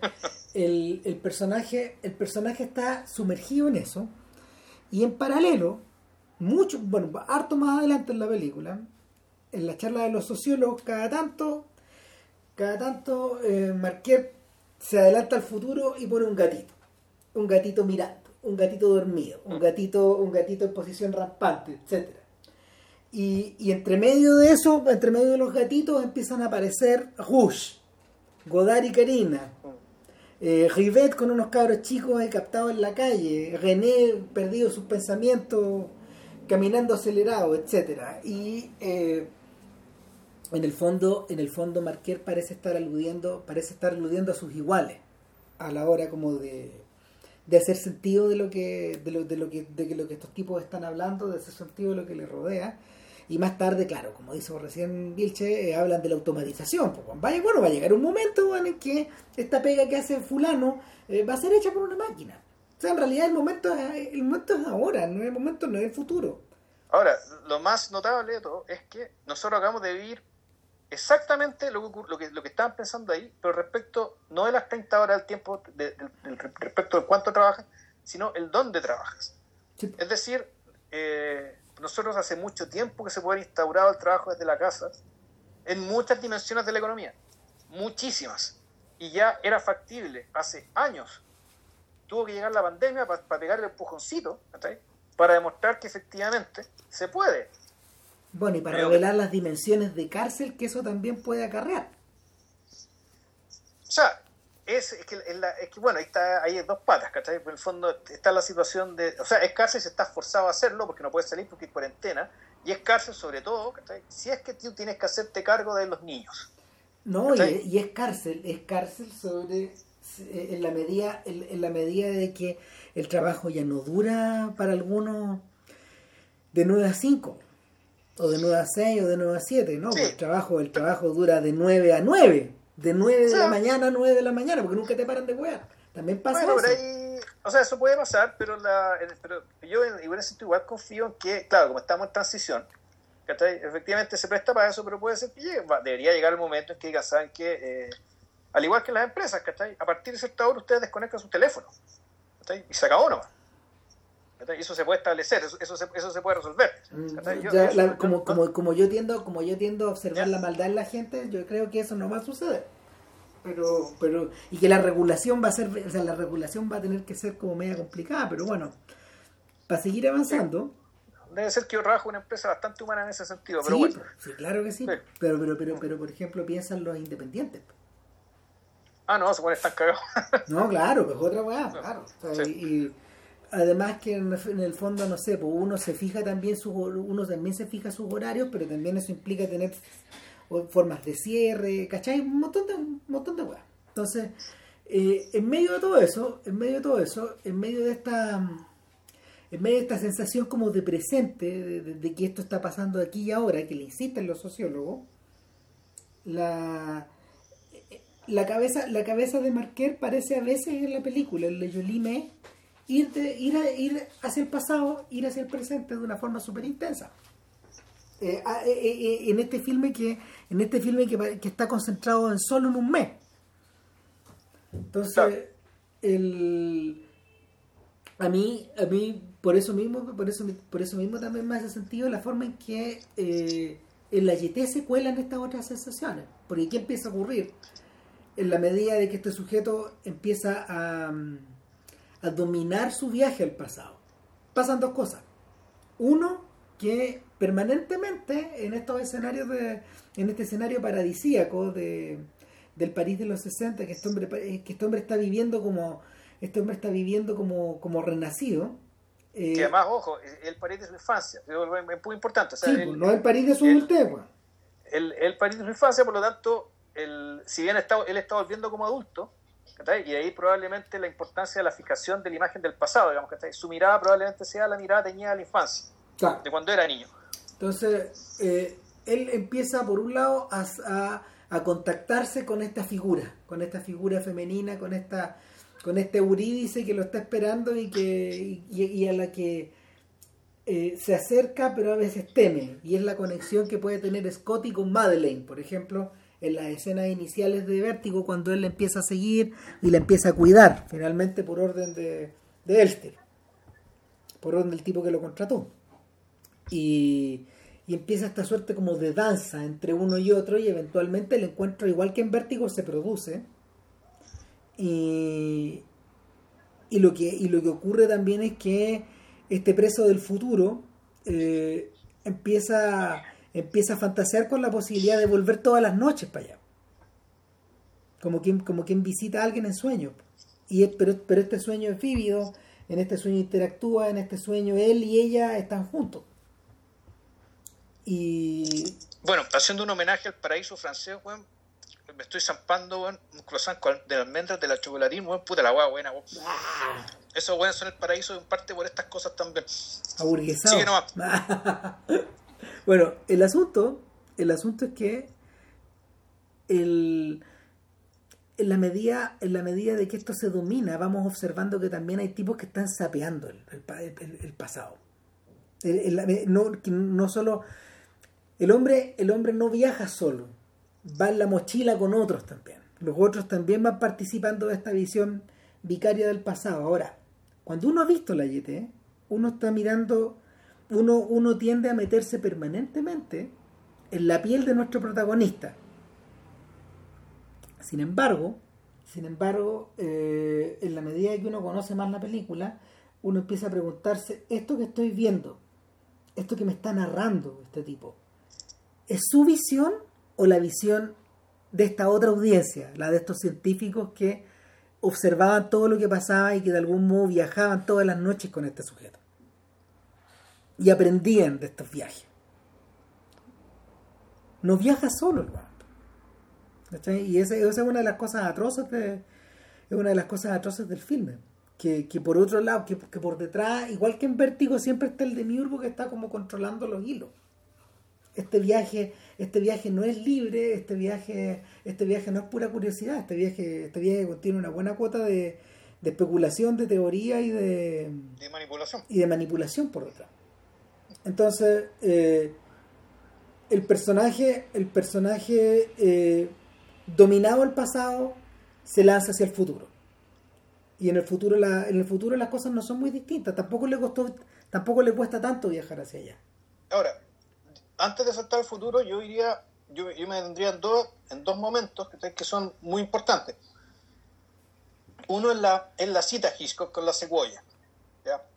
el, el personaje, el personaje está sumergido en eso, y en paralelo, mucho, bueno, harto más adelante en la película, en la charla de los sociólogos, cada tanto, cada tanto eh, se adelanta al futuro y pone un gatito, un gatito mirando, un gatito dormido, un gatito, un gatito en posición rampante, etcétera. Y, y entre medio de eso, entre medio de los gatitos, empiezan a aparecer Rush, Godard y Karina, eh, Rivet con unos cabros chicos captados en la calle, René perdido sus pensamientos, caminando acelerado, etcétera. Y eh, en el fondo, en el fondo Marquer parece estar aludiendo, parece estar aludiendo a sus iguales, a la hora como de, de hacer sentido de lo que, de lo, de lo que, de lo que estos tipos están hablando, de hacer sentido de lo que les rodea. Y más tarde, claro, como dice recién Vilche, eh, hablan de la automatización. Pues, bueno, va a llegar un momento en que esta pega que hace fulano eh, va a ser hecha por una máquina. O sea, en realidad el momento, es, el momento es ahora, no el momento no es el futuro. Ahora, lo más notable de todo es que nosotros acabamos de vivir exactamente lo que, lo que, lo que estaban pensando ahí, pero respecto no de las 30 horas del tiempo, de- del- del- respecto de cuánto trabajas, sino el dónde trabajas. Sí. Es decir, eh, nosotros hace mucho tiempo que se puede haber instaurado el trabajo desde la casa en muchas dimensiones de la economía, muchísimas, y ya era factible hace años. Tuvo que llegar la pandemia para pegar el empujoncito, ¿cachai? para demostrar que efectivamente se puede. Bueno, y para Creo revelar las dimensiones de cárcel que eso también puede acarrear. O sea, es, es que, en la- es que, bueno, ahí está, hay dos patas, ¿cachai? En el fondo está la situación de, o sea, es cárcel si estás forzado a hacerlo porque no puedes salir porque hay cuarentena, y es cárcel sobre todo, ¿cachai? Si es que tú tienes que hacerte cargo de los niños. No, y, es cárcel, es cárcel sobre en la medida en, en la medida de que el trabajo ya no dura para algunos de 9 a 5 o de 9 a 6 o de 9 a 7, no, Sí. el trabajo el trabajo dura de 9 a 9, de 9 de la mañana a 9 de la mañana, porque nunca te paran de wear. También pasa Bueno, eso. pero ahí, o sea, eso puede pasar, pero, la, pero yo en, igual, igual confío en que, claro, como estamos en transición, efectivamente se presta para eso, pero puede ser que llegue, debería llegar el momento en que digan, ¿saben que Al igual que las empresas, ¿cachai? A partir de cierta hora ustedes desconectan sus teléfonos, ¿cachai? Y se acabó nomás. Eso se puede establecer, eso, eso, se, eso se puede resolver. Mm, Ya, la- como, como, como yo tiendo como yo tiendo a observar Ya. la maldad en la gente yo creo que eso no va a suceder pero pero y que la regulación va a ser o sea la regulación va a tener que ser como media complicada pero bueno para seguir avanzando Debe ser que yo trabajo una empresa bastante humana en ese sentido, pero sí, bueno. sí, claro que sí, Sí. pero pero pero pero por ejemplo piensan los independientes Ah, no, se pueden estar cagados. no claro pues otra weá claro O sea, Sí. y, y además que en, el fondo, no sé, pues uno se fija también sus, uno también se fija sus horarios, pero también eso implica tener formas de cierre, ¿cachai? Un montón de, un montón de weas. Entonces, eh, en medio de todo eso, en medio de todo eso, en medio de esta en medio de esta sensación como de presente, de, que esto está pasando aquí y ahora, que le insisten los sociólogos, la, la, cabeza, la cabeza de Marquer parece a veces en la película, el de Jolie ir, ir, ir hacia el pasado, ir hacia el presente de una forma súper intensa. Eh, ah, eh, eh, en este filme que en este filme que, que, está concentrado en solo en un mes. Entonces el a mí a mí por eso mismo por eso por eso mismo también me hace sentido la forma en que en la YT se cuelan estas otras sensaciones. Porque qué empieza a ocurrir en la medida de que este sujeto empieza a a dominar su viaje al pasado. Pasan dos cosas. Uno, que permanentemente en estos escenarios de, en este escenario paradisíaco de, del París de los 60, que este hombre, que este hombre está viviendo como, este hombre está viviendo como, como renacido. Eh, que además, ojo, el París de su infancia, es muy importante. sí, el, no el París de su adultez. Pues. El, el, París de su infancia, por lo tanto, el, si bien está, él está volviendo como adulto, y ahí probablemente la importancia de la fijación de la imagen del pasado, digamos, que Su mirada probablemente sea la mirada teñida de la infancia, de cuando era niño. Entonces, eh, él empieza por un lado a, a, contactarse con esta figura, con esta figura femenina, con esta con este Eurídice que lo está esperando y que y, a la que eh, se acerca pero a veces teme. Y es la conexión que puede tener Scotty con Madeleine por ejemplo en las escenas iniciales de Vértigo cuando él le empieza a seguir y le empieza a cuidar, finalmente por orden de, de Elster, por orden del tipo que lo contrató. Y, y, empieza esta suerte como de danza entre uno y otro y eventualmente el encuentro, igual que en Vértigo, se produce. Y, y, lo, que, y lo que ocurre también es que este preso del futuro eh, empieza empieza a fantasear con la posibilidad de volver todas las noches para allá. Como quien, como quien visita a alguien en sueño. Y, pero, pero este sueño es vívido, en este sueño interactúa, en este sueño él y ella están juntos. Y. Bueno, haciendo un homenaje al paraíso francés, weón, me estoy zampando, weón, un croissant de almendras de la chocolatín, weón, puta la weá, buena, weón. Ah. Esos weón son el paraíso en parte por estas cosas también. Aburguesado. Sí, no Bueno, el asunto, el asunto es que el, en, la medida, en la medida de que esto se domina, vamos observando que también hay tipos que están sapeando el, el, pasado. no, no solo el hombre, el hombre no viaja solo, va en la mochila con otros también. Los otros también van participando de esta visión vicaria del pasado. Ahora, cuando uno ha visto la YT, uno está mirando uno, uno tiende a meterse permanentemente en la piel de nuestro protagonista. Sin embargo, sin embargo, eh, en la medida que uno conoce más la película, uno empieza a preguntarse, esto que estoy viendo, esto que me está narrando este tipo, ¿es su visión o la visión de esta otra audiencia, la de estos científicos que observaban todo lo que pasaba y que de algún modo viajaban todas las noches con este sujeto? Y aprendían de estos viajes. No viaja solo el Y esa, es una de las cosas atroces de, es una de las cosas atroces del filme. Que, por otro lado, que, por detrás, igual que en Vértigo, siempre está el demiurgo que está como controlando los hilos. Este viaje, este viaje no es libre, este viaje, este viaje no es pura curiosidad, este viaje, este viaje contiene una buena cuota de, de especulación, de teoría y de, de manipulación. Y de manipulación por detrás. Entonces, eh, el personaje, el personaje eh, dominado el pasado se lanza hacia el futuro. Y en el futuro, la, en el futuro las cosas no son muy distintas. Tampoco le costó, tampoco le cuesta tanto viajar hacia allá. Ahora, antes de saltar al futuro, yo iría, yo, me vendría en dos, en dos momentos que, son muy importantes. Uno es la, es la cita Hitchcock con la secuoya,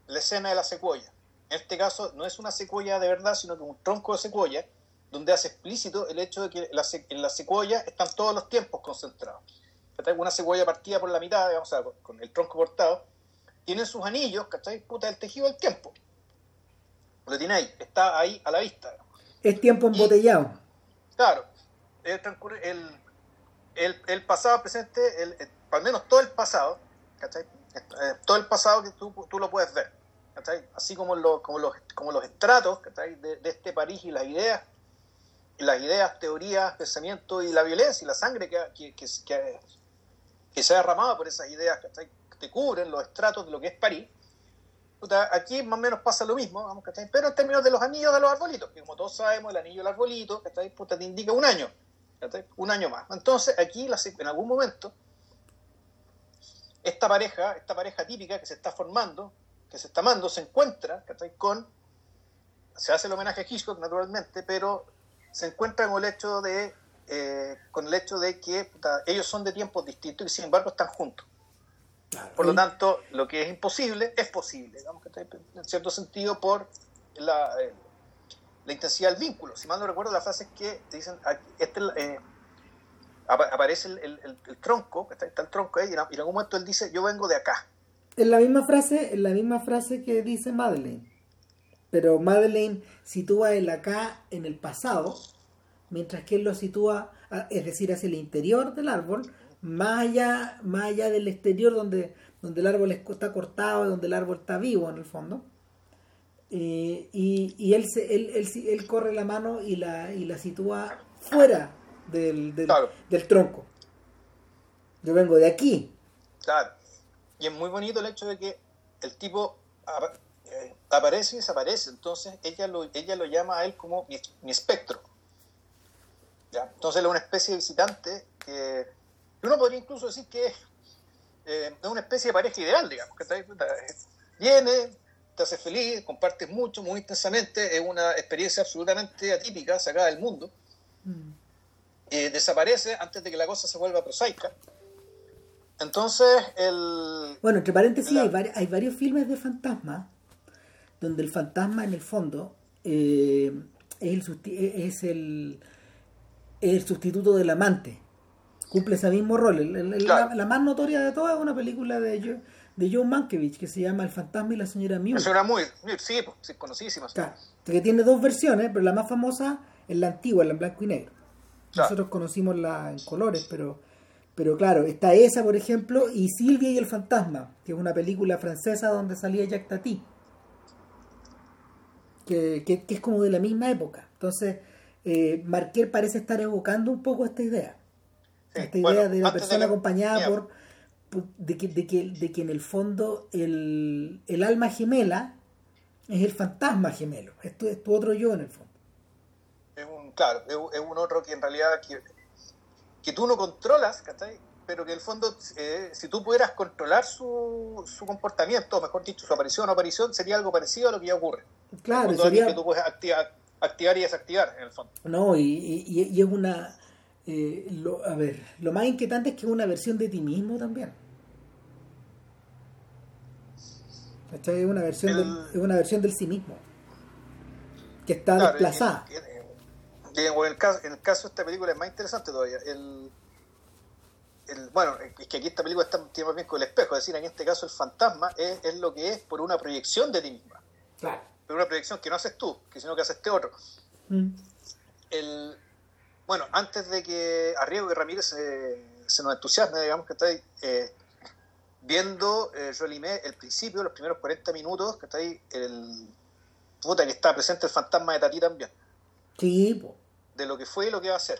la escena de la secuoya en este caso no es una secuoya de verdad, sino que un tronco de secuoya, donde hace explícito el hecho de que en la secuoya están todos los tiempos concentrados. Una secuoya partida por la mitad, digamos, con el tronco cortado, tienen sus anillos, ¿cachai? Puta, el tejido del tiempo. Lo tiene ahí, está ahí a la vista. Es tiempo embotellado. claro, el, el, el, pasado, presente, el, al menos todo el pasado, ¿cachai? Eh, todo el pasado que tú, tú lo puedes ver, ¿cachai? Así como, lo, como, los, como los estratos ¿cachai? De, este París y las ideas, las ideas, teorías, pensamientos y la violencia y la sangre que, que, se ha derramado por esas ideas ¿cachai? que te cubren los estratos de lo que es París. aquí más o menos pasa lo mismo, vamos, pero en términos de los anillos de los arbolitos, que como todos sabemos, el anillo del arbolito Puta, te indica un año, un año más. Entonces, aquí en algún momento, esta pareja, esta pareja típica que se está formando, que se está amando, se encuentra con, se hace el homenaje a Hitchcock naturalmente, pero se encuentra con el hecho de, eh, con el hecho de que ellos son de tiempos distintos y sin embargo están juntos. por lo tanto, lo que es imposible es posible, digamos que en cierto sentido por la, eh, la intensidad del vínculo. Si mal no recuerdo, la frase es que dicen, este, eh, aparece el, el, tronco, está, el tronco ahí, y en algún momento él dice, yo vengo de acá. En la misma frase, en la misma frase que dice Madeleine. Pero Madeleine sitúa el acá en el pasado, mientras que él lo sitúa, es decir, hacia el interior del árbol, más allá, más allá del exterior donde, donde el árbol está cortado, donde el árbol está vivo en el fondo. Eh, y, y él, se, él, él, él, corre la mano y la, y la sitúa fuera del, del, tronco. Yo vengo de aquí. Claro. Y es muy bonito el hecho de que el tipo eh, aparece y desaparece. Entonces ella lo, ella lo llama a él como mi, espectro. ¿Ya? Entonces él es una especie de visitante que uno podría incluso decir que eh, es una especie de pareja ideal, digamos. Que viene, te hace feliz, compartes mucho, muy intensamente, es una experiencia absolutamente atípica, sacada del mundo. Mm. Eh, desaparece antes de que la cosa se vuelva prosaica. Entonces, el... Bueno, entre paréntesis, hay, varios filmes de fantasma donde el fantasma en el fondo eh, es, el, es, el, el sustituto del amante. Cumple ese mismo rol. la, más notoria de todas es una película de, de John Mankiewicz que se llama El fantasma y la señora Mew. La señora muy, sí, sí, conocidísima. que tiene dos versiones, pero la más famosa es la antigua, la en blanco y negro. Nosotros conocimos la en colores, pero, pero claro, está esa, por ejemplo, y Silvia y el fantasma, que es una película francesa donde salía Jacques Tati, que, que, es como de la misma época. Entonces, eh, Marquer parece estar evocando un poco esta idea. esta idea de la persona acompañada por, de, que, de, que, de que en el fondo el, el alma gemela es el fantasma gemelo, esto es tu otro yo en el fondo claro, es, un otro que en realidad que, tú no controlas, ¿cachai? Pero que en el fondo, eh, si tú pudieras controlar su, su comportamiento, mejor dicho, su aparición o aparición, sería algo parecido a lo que ya ocurre. Claro, sería... que tú puedes activar, activar y desactivar, en el fondo. No, y, y, y es una... Eh, lo, a ver, lo más inquietante es que es una versión de ti mismo también. ¿Cachai? Es una versión, del, es una versión del sí mismo. Que está desplazada en, el caso, en el caso de esta película es más interesante todavía. El, el, bueno, es que aquí esta película está, tiene más bien con el espejo, es decir, en este caso el fantasma es, es lo que es por una proyección de ti misma. Claro. Por una proyección que no haces tú, que sino que hace este otro. Mm. El, bueno, antes de que Arriego y Ramírez se, se nos entusiasme, digamos que está ahí, eh, viendo eh, el principio, los primeros 40 minutos, que está ahí, el puta que está presente el fantasma de Tati también. Sí, pues de lo que fue y lo que va a ser.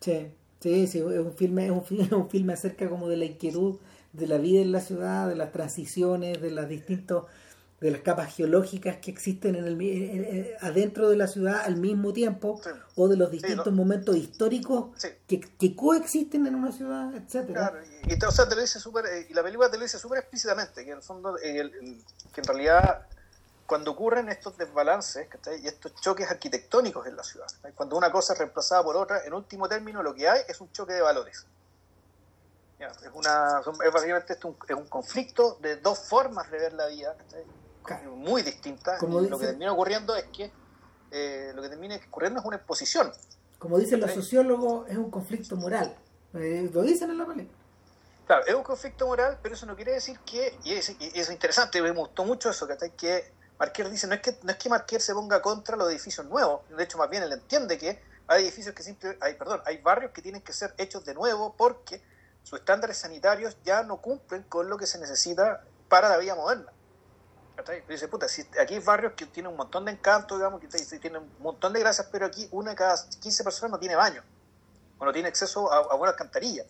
Sí, sí, sí, es un filme, es un filme, un filme acerca como de la inquietud de la vida en la ciudad, de las transiciones, de las distintos, de las capas geológicas que existen en el, adentro de la ciudad al mismo tiempo, o de los distintos momentos históricos que, que, coexisten en una ciudad, etcétera. Claro, y, o sea, te lo dice super, eh, y la película te lo dice súper explícitamente, que en el fondo, eh, que en realidad cuando ocurren estos desbalances y estos choques arquitectónicos en la ciudad, cuando una cosa es reemplazada por otra, en último término lo que hay es un choque de valores. Es, una, es básicamente esto un, es un conflicto de dos formas de ver la vida muy distintas. y lo que termina ocurriendo es que eh, lo que termina ocurriendo es una exposición. Como dicen los sociólogos, es un conflicto moral. Eh, lo dicen en la película. Claro, es un conflicto moral, pero eso no quiere decir que, y es, es interesante, me gustó mucho eso, que Marquer dice, no es que, no es que Marquer se ponga contra los edificios nuevos, de hecho más bien él entiende que hay edificios que siempre, hay, perdón, hay barrios que tienen que ser hechos de nuevo porque sus estándares sanitarios ya no cumplen con lo que se necesita para la vida moderna. Dice, puta, si aquí hay barrios que tienen un montón de encanto, digamos, que tienen un montón de gracias, pero aquí una de cada 15 personas no tiene baño, o no tiene acceso a, a buenas alcantarillas.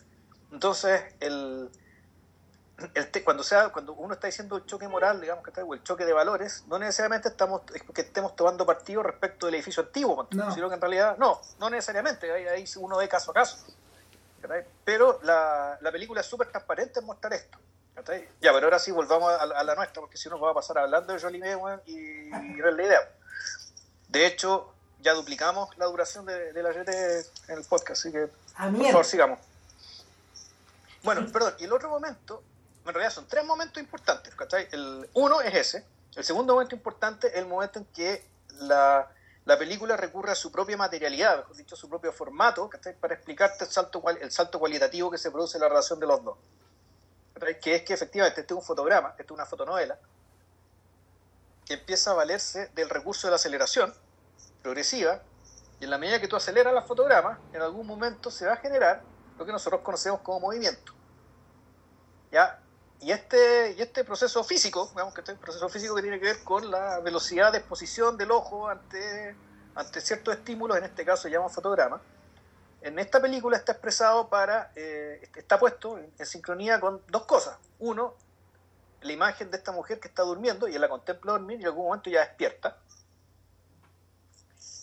Entonces, el, el cuando, sea, cuando uno está diciendo el choque moral, digamos, que o el choque de valores, no necesariamente estamos que estemos tomando partido respecto del edificio antiguo, sino que en realidad, no, no necesariamente, ahí, ahí uno ve caso a caso. Pero la, la película es súper transparente en mostrar esto. Ya, pero ahora sí volvamos a, la nuestra, porque si no nos va a pasar hablando de Jolie y, y, la idea. De hecho, ya duplicamos la duración de, la GT en el podcast, así que ah, por favor sigamos. Bueno, perdón, y el otro momento, en realidad son tres momentos importantes, El uno es ese, el segundo momento importante es el momento en que la, la película recurre a su propia materialidad, mejor dicho, a su propio formato, para explicarte el salto, el salto cualitativo que se produce en la relación de los dos que es que efectivamente este es un fotograma, este es una fotonovela, que empieza a valerse del recurso de la aceleración progresiva, y en la medida que tú aceleras la fotograma, en algún momento se va a generar lo que nosotros conocemos como movimiento. ¿Ya? Y este, y este proceso físico, digamos que este proceso físico que tiene que ver con la velocidad de exposición del ojo ante, ante ciertos estímulos, en este caso se llama fotograma, en esta película está expresado para, eh, está puesto en, sincronía con dos cosas. Uno, la imagen de esta mujer que está durmiendo y la contempla dormir y en algún momento ya despierta.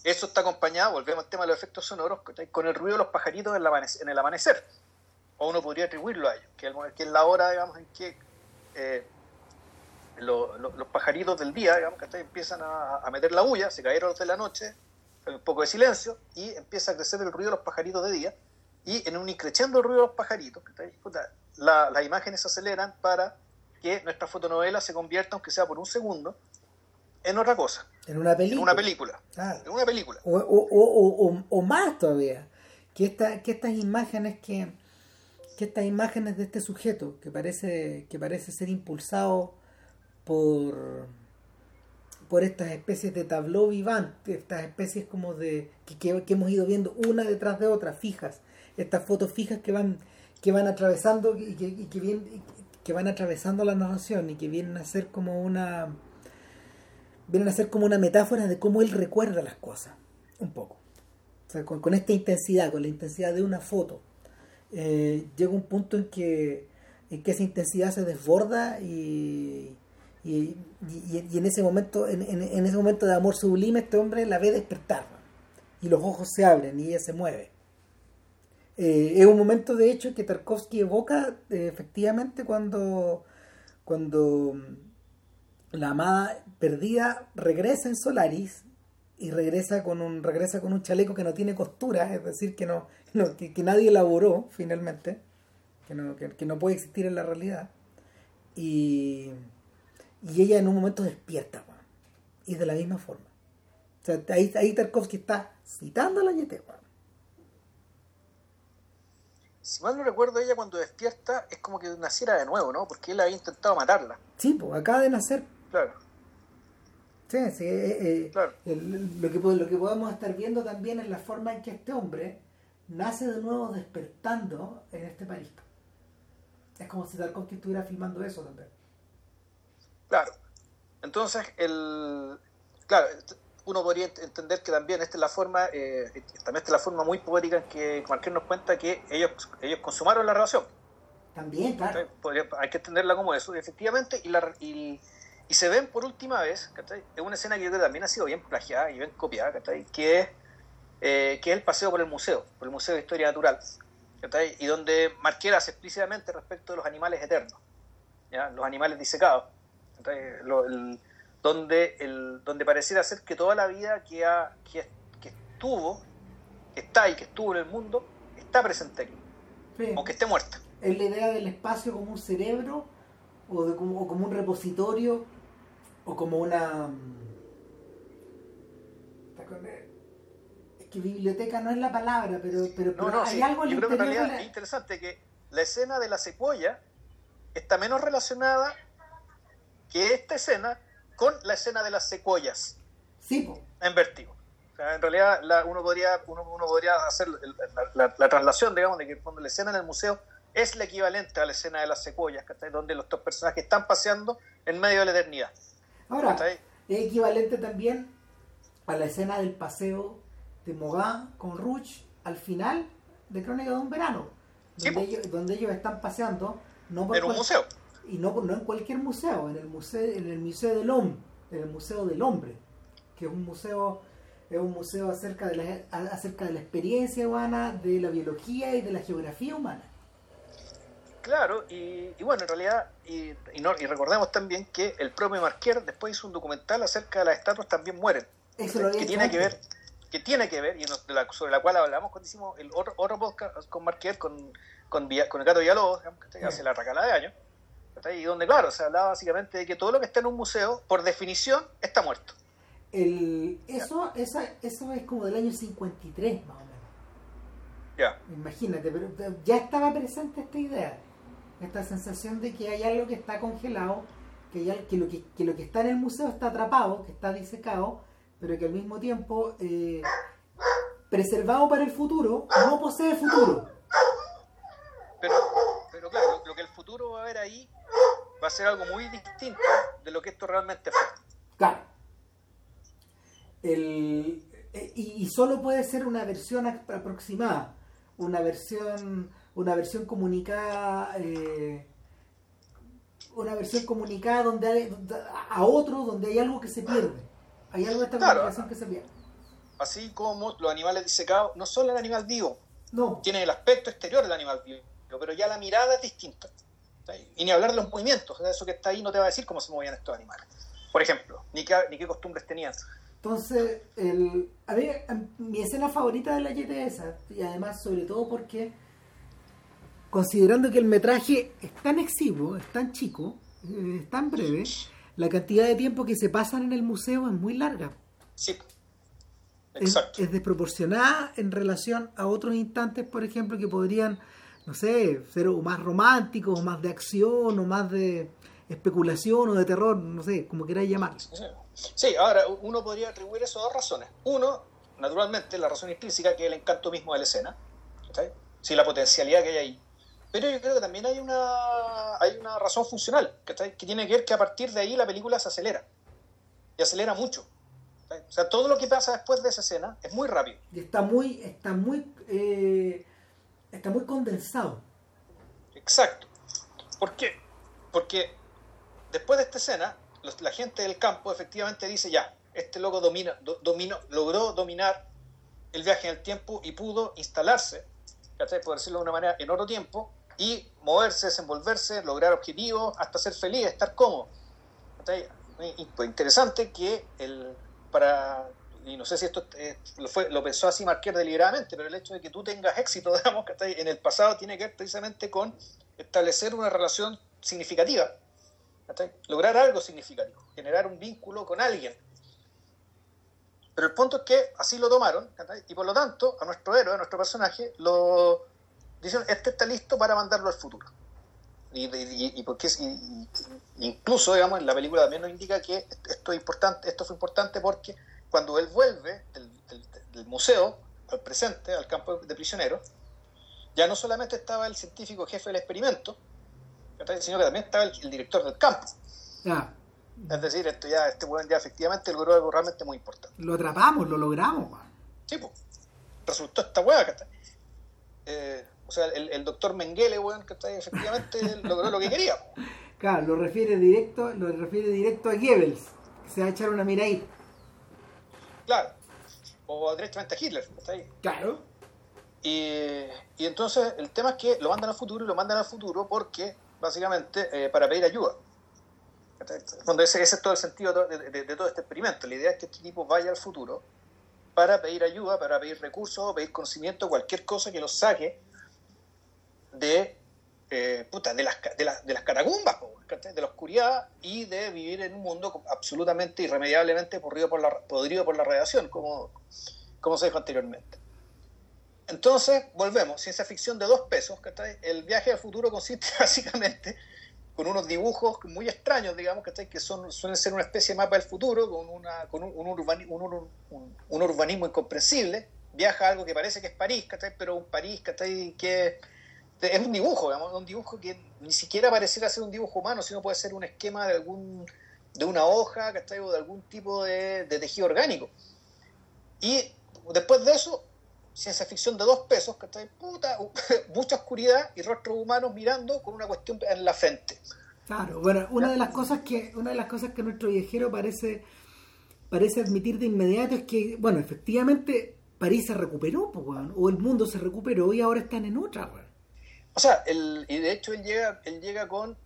Eso está acompañado, volvemos al tema de los efectos sonoros, con el ruido de los pajaritos en el amanecer. O uno podría atribuirlo a ellos, que, es la hora, digamos, en que eh, los pajaritos del día, digamos, que empiezan a, a meter la bulla, se cayeron los de la noche, un poco de silencio y empieza a crecer el ruido de los pajaritos de día y en un increciendo ruido de los pajaritos, las imágenes se aceleran para que nuestra fotonovela se convierta, aunque sea por un segundo, en otra cosa. En una película. En una película. En una película. O, más todavía. Que, esta, que estas imágenes que, que estas imágenes de este sujeto que parece, que parece ser impulsado por por estas especies de tableau vivante, estas especies como de que, hemos ido viendo una detrás de otra, fijas, estas fotos fijas que van que van atravesando y que, que, que van atravesando la narración y que vienen a ser como una vienen a ser como una metáfora de cómo él recuerda las cosas, un poco. O sea, con, esta intensidad, con la intensidad de una foto, eh, llega un punto en que, en que esa intensidad se desborda y, y, en ese momento, en, ese momento de amor sublime, este hombre la ve despertar. Y los ojos se abren y ella se mueve. Eh, es un momento, de hecho, que Tarkovsky evoca eh, efectivamente cuando, cuando la amada perdida regresa en Solaris y regresa con un regresa con un chaleco que no tiene costura, es decir, que no, que, nadie elaboró finalmente, que no, que no puede existir en la realidad. Y, y ella en un momento despierta, y de la misma forma. O sea, ahí, ahí Tarkovsky está citando a la Yete, Si mal no recuerdo, ella cuando despierta es como que naciera de nuevo, ¿no? Porque él había intentado matarla. Sí, pues acaba de nacer. Claro. Sí, sí, eh, eh, claro. lo, que, lo que podemos estar viendo también es la forma en que este hombre nace de nuevo despertando en este París. Es como si Tarkovsky estuviera filmando eso también. Claro. Entonces, el, claro, uno podría entender que también esta es la forma, eh, también esta es la forma muy poética en que Marqués nos cuenta que ellos, ellos consumaron la relación. También, claro. hay que entenderla como eso, efectivamente, y, la, y, se ven por última vez, es una escena que yo creo que también ha sido bien plagiada y bien copiada, que es, eh, que es el paseo por el museo, por el Museo de Historia Natural, y donde Marqués hace explícitamente respecto de los animales eternos, ¿ya? los animales disecados donde, el, donde pareciera ser que toda la vida que, ha, que, estuvo, que está y que estuvo en el mundo, está presente aquí, aunque esté muerta. Es la idea del espacio como un cerebro, o, de, como, como un repositorio, o como una... Es que biblioteca no es la palabra, pero, pero, hay algo en Yo creo que en realidad es interesante que la escena de la secuoya está menos relacionada que esta escena con la escena de las secuoyas. Sí, En Vertigo. en realidad uno, podría, uno, podría hacer la, traslación, digamos, de que cuando la escena en el museo es la equivalente a la escena de las secuoyas, donde los dos personajes están paseando en medio de la eternidad. Ahora, es equivalente también a la escena del paseo de Mogán con Ruch al final de Crónica de un Verano, donde, ellos, donde ellos están paseando no por en un museo. y no, no en cualquier museo, en el museo, en el museo del hombre, en el museo del hombre, que es un museo es un museo acerca de la, acerca de la experiencia humana, de la biología y de la geografía humana. Claro, y, bueno, en realidad, y, y, no, y recordemos también que el propio Marquer después hizo un documental acerca de las estatuas también mueren. Eso que tiene que ver que tiene que ver, y sobre la cual hablamos cuando hicimos el otro, otro podcast con Marquer, con, con, con el gato Villalobos, que hace la racala de años, y donde, claro, se hablaba básicamente de que todo lo que está en un museo, por definición, está muerto. El, eso, esa, eso es como del año 53, más o menos. Ya. Imagínate, pero ya estaba presente esta idea, esta sensación de que hay algo que está congelado, que, que, lo, que, que lo que está en el museo está atrapado, que está disecado, pero que al mismo tiempo, eh, preservado para el futuro, no posee futuro. Pero, pero claro, lo que el futuro va a ver ahí va a ser algo muy distinto de lo que esto realmente fue. Claro. El, eh, y, solo puede ser una versión aproximada, una versión, una versión comunicada, eh, una versión comunicada donde hay, a otro donde hay algo que se pierde. Hay algo de esta comunicación que se pierde. Así como los animales disecados no son el animal vivo, no. tienen el aspecto exterior del animal vivo, pero ya la mirada es distinta. Y ni hablar de los movimientos, eso que está ahí no te va a decir cómo se movían estos animales. Por ejemplo, ni qué, ni qué costumbres tenían. Entonces, el, a ver, mi escena favorita de la YT es esa, y además sobre todo porque, considerando que el metraje es tan exiguo, es tan chico, eh, es tan breve, la cantidad de tiempo que se pasan en el museo es muy larga. Sí. Exacto. Es, es desproporcionada en relación a otros instantes, por ejemplo, que podrían no sé, ser o más romántico, o más de acción, o más de especulación o de terror, no sé, como queráis llamarlo. Sí, ahora uno podría atribuir eso a dos razones. Uno, naturalmente, la razón intrínseca, que es el encanto mismo de la escena, sí, la potencialidad que hay ahí. Pero yo creo que también hay una, hay una razón funcional, que tiene que ver que a partir de ahí la película se acelera. Y acelera mucho. O sea, todo lo que pasa después de esa escena es muy rápido. Y está muy, está muy eh, está muy condensado. Exacto. ¿Por qué? Porque después de esta escena, la gente del campo efectivamente dice ya, este loco domina, logró dominar el viaje en el tiempo y pudo instalarse, por decirlo de una manera, en otro tiempo y moverse, desenvolverse, lograr objetivos, hasta ser feliz, estar cómodo. Pues interesante que el, para y no sé si esto eh, lo, pensó así Marquer deliberadamente, pero el hecho de que tú tengas éxito, digamos, en el pasado tiene que ver precisamente con establecer una relación significativa, lograr algo significativo, generar un vínculo con alguien. Pero el punto es que así lo tomaron, y por lo tanto, a nuestro héroe, a nuestro personaje, lo dicen, este está listo para mandarlo al futuro. Y, y, porque incluso, digamos, en la película también nos indica que esto es importante, esto fue importante porque cuando él vuelve del, museo al presente, al campo de prisioneros, ya no solamente estaba el científico jefe del experimento, sino que también estaba el, director del campo. Es decir, esto ya, este buen ya efectivamente logró algo realmente muy importante. Lo atrapamos, lo logramos. Sí, pues. Resultó esta hueá, eh, o sea, el, doctor Mengele, weón, que efectivamente logró lo que quería. Claro, lo refiere directo, lo refiere directo a Goebbels, que se va a echar una miradita. Claro. O directamente a Hitler. ¿está ahí? Claro. Y, y, entonces el tema es que lo mandan al futuro y lo mandan al futuro porque, básicamente, eh, para pedir ayuda. Cuando ese, ese, es todo el sentido de, todo este experimento. La idea es que este tipo vaya al futuro para pedir ayuda, para pedir recursos, pedir conocimiento, cualquier cosa que los saque de eh, de, las, de, las, de las catacumbas, de la oscuridad y de vivir en un mundo absolutamente irremediablemente podrido por la, podrido por la radiación, como, como se dijo anteriormente. Entonces, volvemos, ciencia ficción de dos pesos, ¿cachai? El viaje al futuro consiste básicamente con unos dibujos muy extraños, digamos, ¿cachai? Que son, suelen ser una especie de mapa del futuro, con, una, con un, un, urbanismo incomprensible. Viaja algo que parece que es París, ¿cachai? Pero un París, ¿cachai? Que es un dibujo, digamos, un dibujo que ni siquiera pareciera ser un dibujo humano, sino puede ser un esquema de algún de una hoja, ¿cachai? O de algún tipo de, de tejido orgánico. Y después de eso, ciencia ficción de dos pesos, que está puta, mucha oscuridad y rostros humanos mirando con una cuestión en la frente. Claro, bueno, una de las cosas que, una de las cosas que nuestro viajero parece, parece admitir de inmediato es que, bueno, efectivamente París se recuperó, o el mundo se recuperó y ahora están en otra, O sea, el, y de hecho él llega, él llega con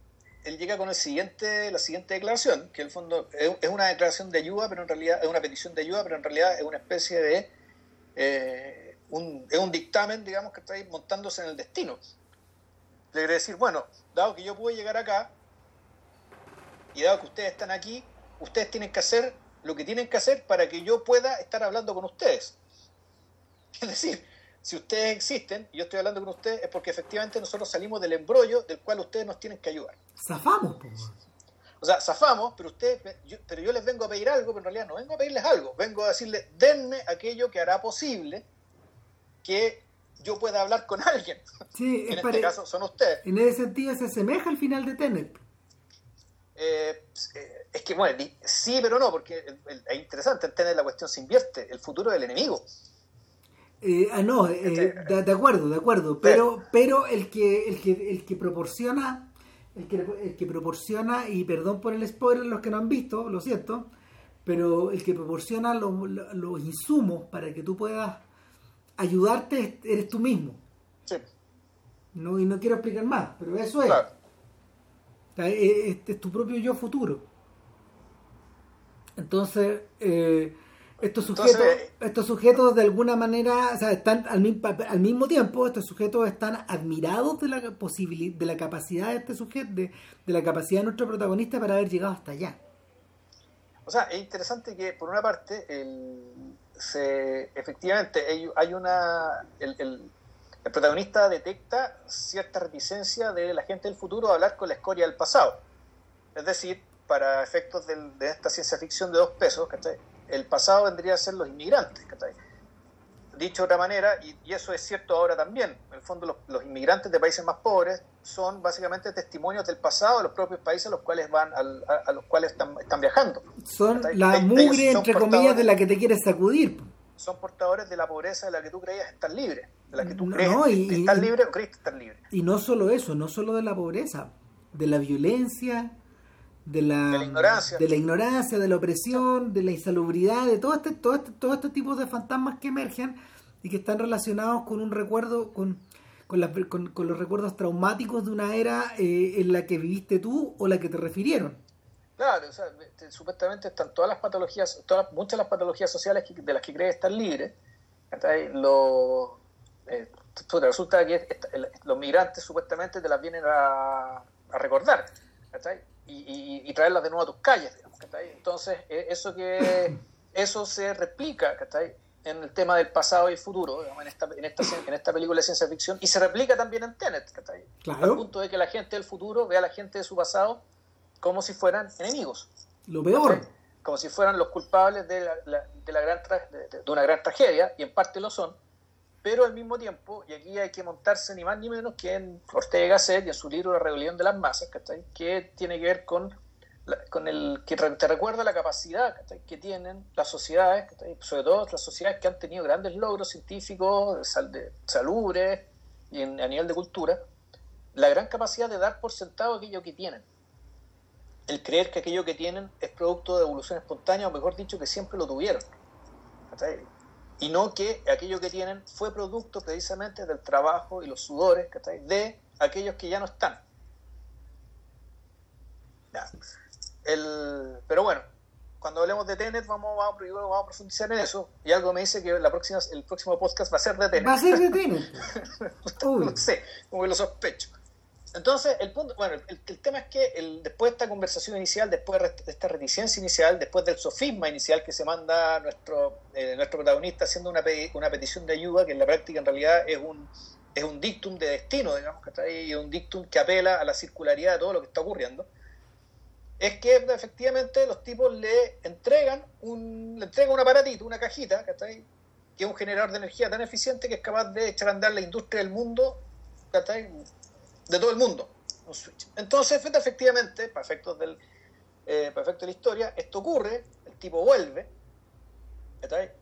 él llega con el siguiente, la siguiente declaración, que en el fondo es, una declaración de ayuda, pero en realidad es una petición de ayuda, pero en realidad es una especie de eh, un, es un dictamen, digamos, que está ahí montándose en el destino. Le quiere decir, bueno, dado que yo puedo llegar acá, y dado que ustedes están aquí, ustedes tienen que hacer lo que tienen que hacer para que yo pueda estar hablando con ustedes. Es decir, si ustedes existen y yo estoy hablando con ustedes, es porque efectivamente nosotros salimos del embrollo del cual ustedes nos tienen que ayudar. Zafamos, O sea, zafamos, pero ustedes, pero yo les vengo a pedir algo, pero en realidad no vengo a pedirles algo, vengo a decirles, denme aquello que hará posible que yo pueda hablar con alguien. Sí, en este caso son ustedes. En ese sentido se asemeja al final de Tenet. Eh, eh, es que, bueno, sí, pero no, porque es interesante, en Tenet la cuestión se invierte, el futuro del enemigo. Eh, ah, no, este, de, acuerdo, de acuerdo, pero, pero el, que, el, que, el que proporciona, el que, el que proporciona, y perdón por el spoiler los que no han visto, lo siento, pero el que proporciona los insumos para que tú puedas ayudarte eres tú mismo. Sí. No, y no quiero explicar más, pero eso es. Este es tu propio yo futuro. Entonces, eh, estos sujetos, estos sujetos de alguna manera, o sea, están al, mismo tiempo, estos sujetos están admirados de la posibilidad, de la capacidad de este sujeto, de, la capacidad de nuestro protagonista para haber llegado hasta allá. O sea, es interesante que por una parte el, se, efectivamente hay una el, el, protagonista detecta cierta reticencia de la gente del futuro a hablar con la escoria del pasado. Es decir, para efectos de esta ciencia ficción de dos pesos, el pasado vendría a ser los inmigrantes. Dicho de otra manera, y, eso es cierto ahora también, en el fondo los, inmigrantes de países más pobres son básicamente testimonios del pasado de los propios países a los cuales van a, los cuales están, viajando. Son la mugre, entre comillas, de la que te quieres sacudir. Son portadores de la pobreza de la que tú creías estar libre, de la que tú crees estar libre o crees estar libre. Y no solo eso, no solo de la pobreza, de la violencia, de la, ignorancia. de la ignorancia, de la opresión, de la insalubridad, de todo este, todo este, todo este tipo de fantasmas que emergen y que están relacionados con un recuerdo, con, con, los recuerdos traumáticos de una era eh, en la que viviste tú o la que te refirieron. Claro, o sea, supuestamente están todas las patologías, todas, muchas de las patologías sociales de las que crees estar libre. Lo, eh, resulta que los migrantes supuestamente te las vienen a, a recordar y, y, traerlas de nuevo a tus calles. Digamos, Entonces, e, eso que eso se replica en el tema del pasado y futuro, en, esta, en, esta, en esta película de ciencia ficción, y se replica también en Tenet, claro. al punto de que la gente del futuro ve a la gente de su pasado como si fueran enemigos. Lo peor. Como si fueran los culpables de, la, de, la gran de, una gran tragedia, y en parte lo son, pero al mismo tiempo, y aquí hay que montarse ni más ni menos que en Ortega Gasset y en su libro La rebelión de las masas, que tiene que ver con, con el que te recuerda la capacidad que tienen las sociedades, sobre todo las sociedades que han tenido grandes logros científicos, de, salubres y a nivel de cultura, la gran capacidad de dar por sentado aquello que tienen. El creer que aquello que tienen es producto de evolución espontánea, o mejor dicho, que siempre lo tuvieron y no que aquello que tienen fue producto precisamente del trabajo y los sudores de aquellos que ya no están. El, pero bueno, cuando hablemos de Tenet vamos, vamos, vamos, a profundizar en eso y algo me dice que la próxima, el próximo podcast va a ser de Tenet. Va a ser de Tenet. no sé, como que lo sospecho. Entonces, el punto, bueno, el, tema es que el, después de esta conversación inicial, después de esta reticencia inicial, después del sofisma inicial que se manda nuestro, eh, nuestro protagonista haciendo una, una petición de ayuda, que en la práctica en realidad es un, es un dictum de destino, digamos, que está ahí, un dictum que apela a la circularidad de todo lo que está ocurriendo, es que efectivamente los tipos le entregan un, le entregan un aparatito, una cajita, que ahí, que es un generador de energía tan eficiente que es capaz de echar a andar la industria del mundo, que ahí, de todo el mundo. Entonces, efectivamente, para efectos, del, eh, de la historia, esto ocurre, el tipo vuelve,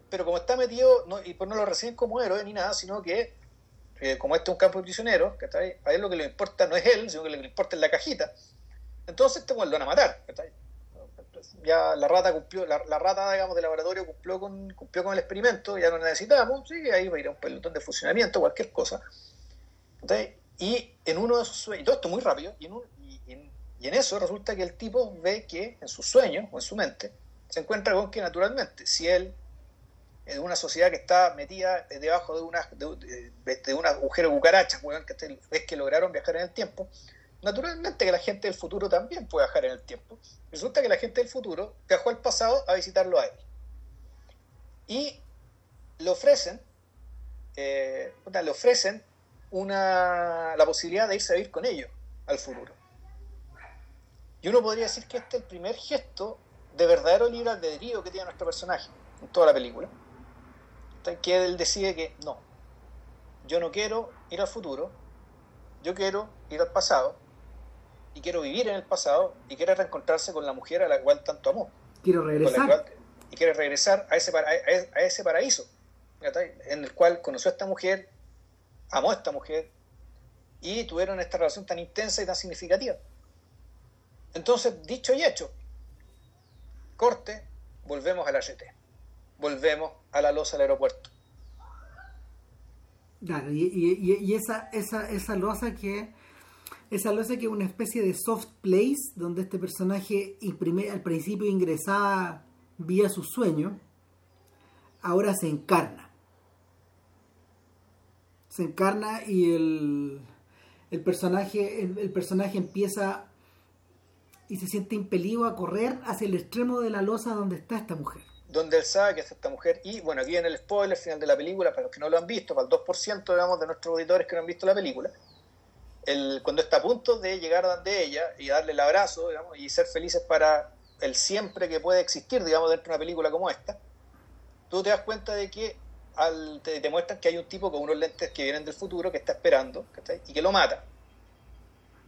pero como está metido, y pues no lo reciben como héroe ni nada, sino que eh, como este es un campo de prisioneros, a él lo que le importa no es él, sino que lo que le importa es la cajita, entonces este van a matar. Ya la rata cumplió, la, rata digamos del laboratorio cumplió con, cumplió con el experimento, ya no necesitamos, sí, ahí va a ir a un pelotón de funcionamiento, cualquier cosa. Y en uno de sus sueños, todo esto muy rápido, y en, eso resulta que el tipo ve que en sus sueños o en su mente se encuentra con que naturalmente, si él en una sociedad que está metida debajo de, una, de, de cucarachas, que ves que lograron viajar en el tiempo, naturalmente que la gente del futuro también puede viajar en el tiempo. Resulta que la gente del futuro viajó al pasado a visitarlo a él. Y le ofrecen, eh, le ofrecen una, la posibilidad de irse a vivir con ellos al futuro. Y uno podría decir que este es el primer gesto de verdadero libre albedrío que tiene nuestro personaje en toda la película. Que él decide que no, yo no quiero ir al futuro, yo quiero ir al pasado y quiero vivir en el pasado y quiere reencontrarse con la mujer a la cual tanto amó. Quiero regresar. y quiere regresar a ese, a ese paraíso en el cual conoció a esta mujer, amó a esta mujer y tuvieron esta relación tan intensa y tan significativa. Entonces, dicho y hecho, corte, volvemos a la RT, volvemos a la losa del aeropuerto. Y, esa, esa, esa losa que esa que es una especie de soft place donde este personaje al principio ingresaba vía su sueño, ahora se encarna se encarna y el, el personaje, el, personaje empieza y se siente impelido a correr hacia el extremo de la losa donde está esta mujer. Donde él sabe que es esta mujer. Y bueno, aquí en el spoiler final de la película, para los que no lo han visto, para el 2% digamos, de nuestros auditores que no han visto la película, el, cuando está a punto de llegar donde ella y darle el abrazo digamos, y ser felices para el siempre que puede existir digamos, dentro de una película como esta, tú te das cuenta de que te, demuestran que hay un tipo con unos lentes que vienen del futuro que está esperando y que lo mata.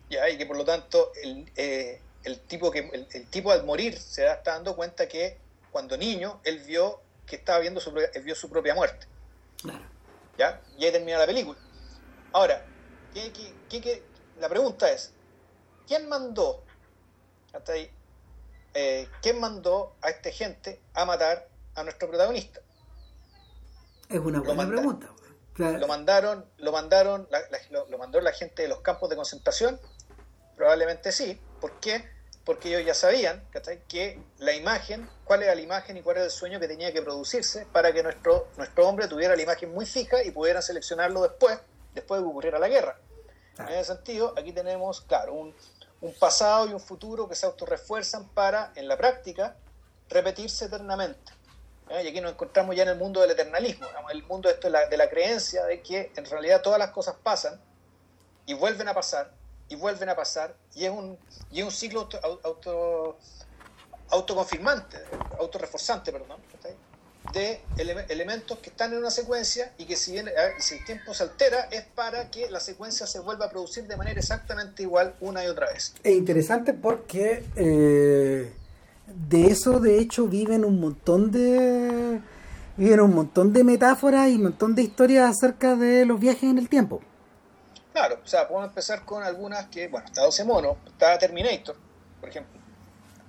¿ya? Y que por lo tanto el, eh, el tipo, que, el, tipo al morir se está dando cuenta que cuando niño él vio que estaba viendo su, vio su propia muerte. ¿ya? Y ahí termina la película. Ahora, la pregunta es, ¿quién mandó hasta ahí, eh, ¿quién mandó a esta gente a matar a nuestro protagonista? Es una buena pregunta. Lo mandaron, lo mandaron, la, lo, mandó la gente de los campos de concentración, probablemente sí. ¿Por qué? Porque ellos ya sabían que la imagen, cuál era la imagen y cuál era el sueño que tenía que producirse para que nuestro, nuestro hombre tuviera la imagen muy fija y pudieran seleccionarlo después, después de que ocurriera la guerra. En ese sentido, aquí tenemos, claro, un, un pasado y un futuro que se autorrefuerzan para, en la práctica, repetirse eternamente. Y aquí nos encontramos ya en el mundo del eternalismo, el mundo esto de la, creencia de que en realidad todas las cosas pasan y vuelven a pasar y vuelven a pasar y es un, y un ciclo auto, autoconfirmante, autorreforzante, perdón, de elementos que están en una secuencia y que si, bien, si el tiempo se altera es para que la secuencia se vuelva a producir de manera exactamente igual una y otra vez. Es interesante porque eh, de eso de hecho viven un montón de viven un montón de metáforas y un montón de historias acerca de los viajes en el tiempo. Claro, o sea, podemos empezar con algunas que, bueno, está 12 monos, está Terminator, por ejemplo.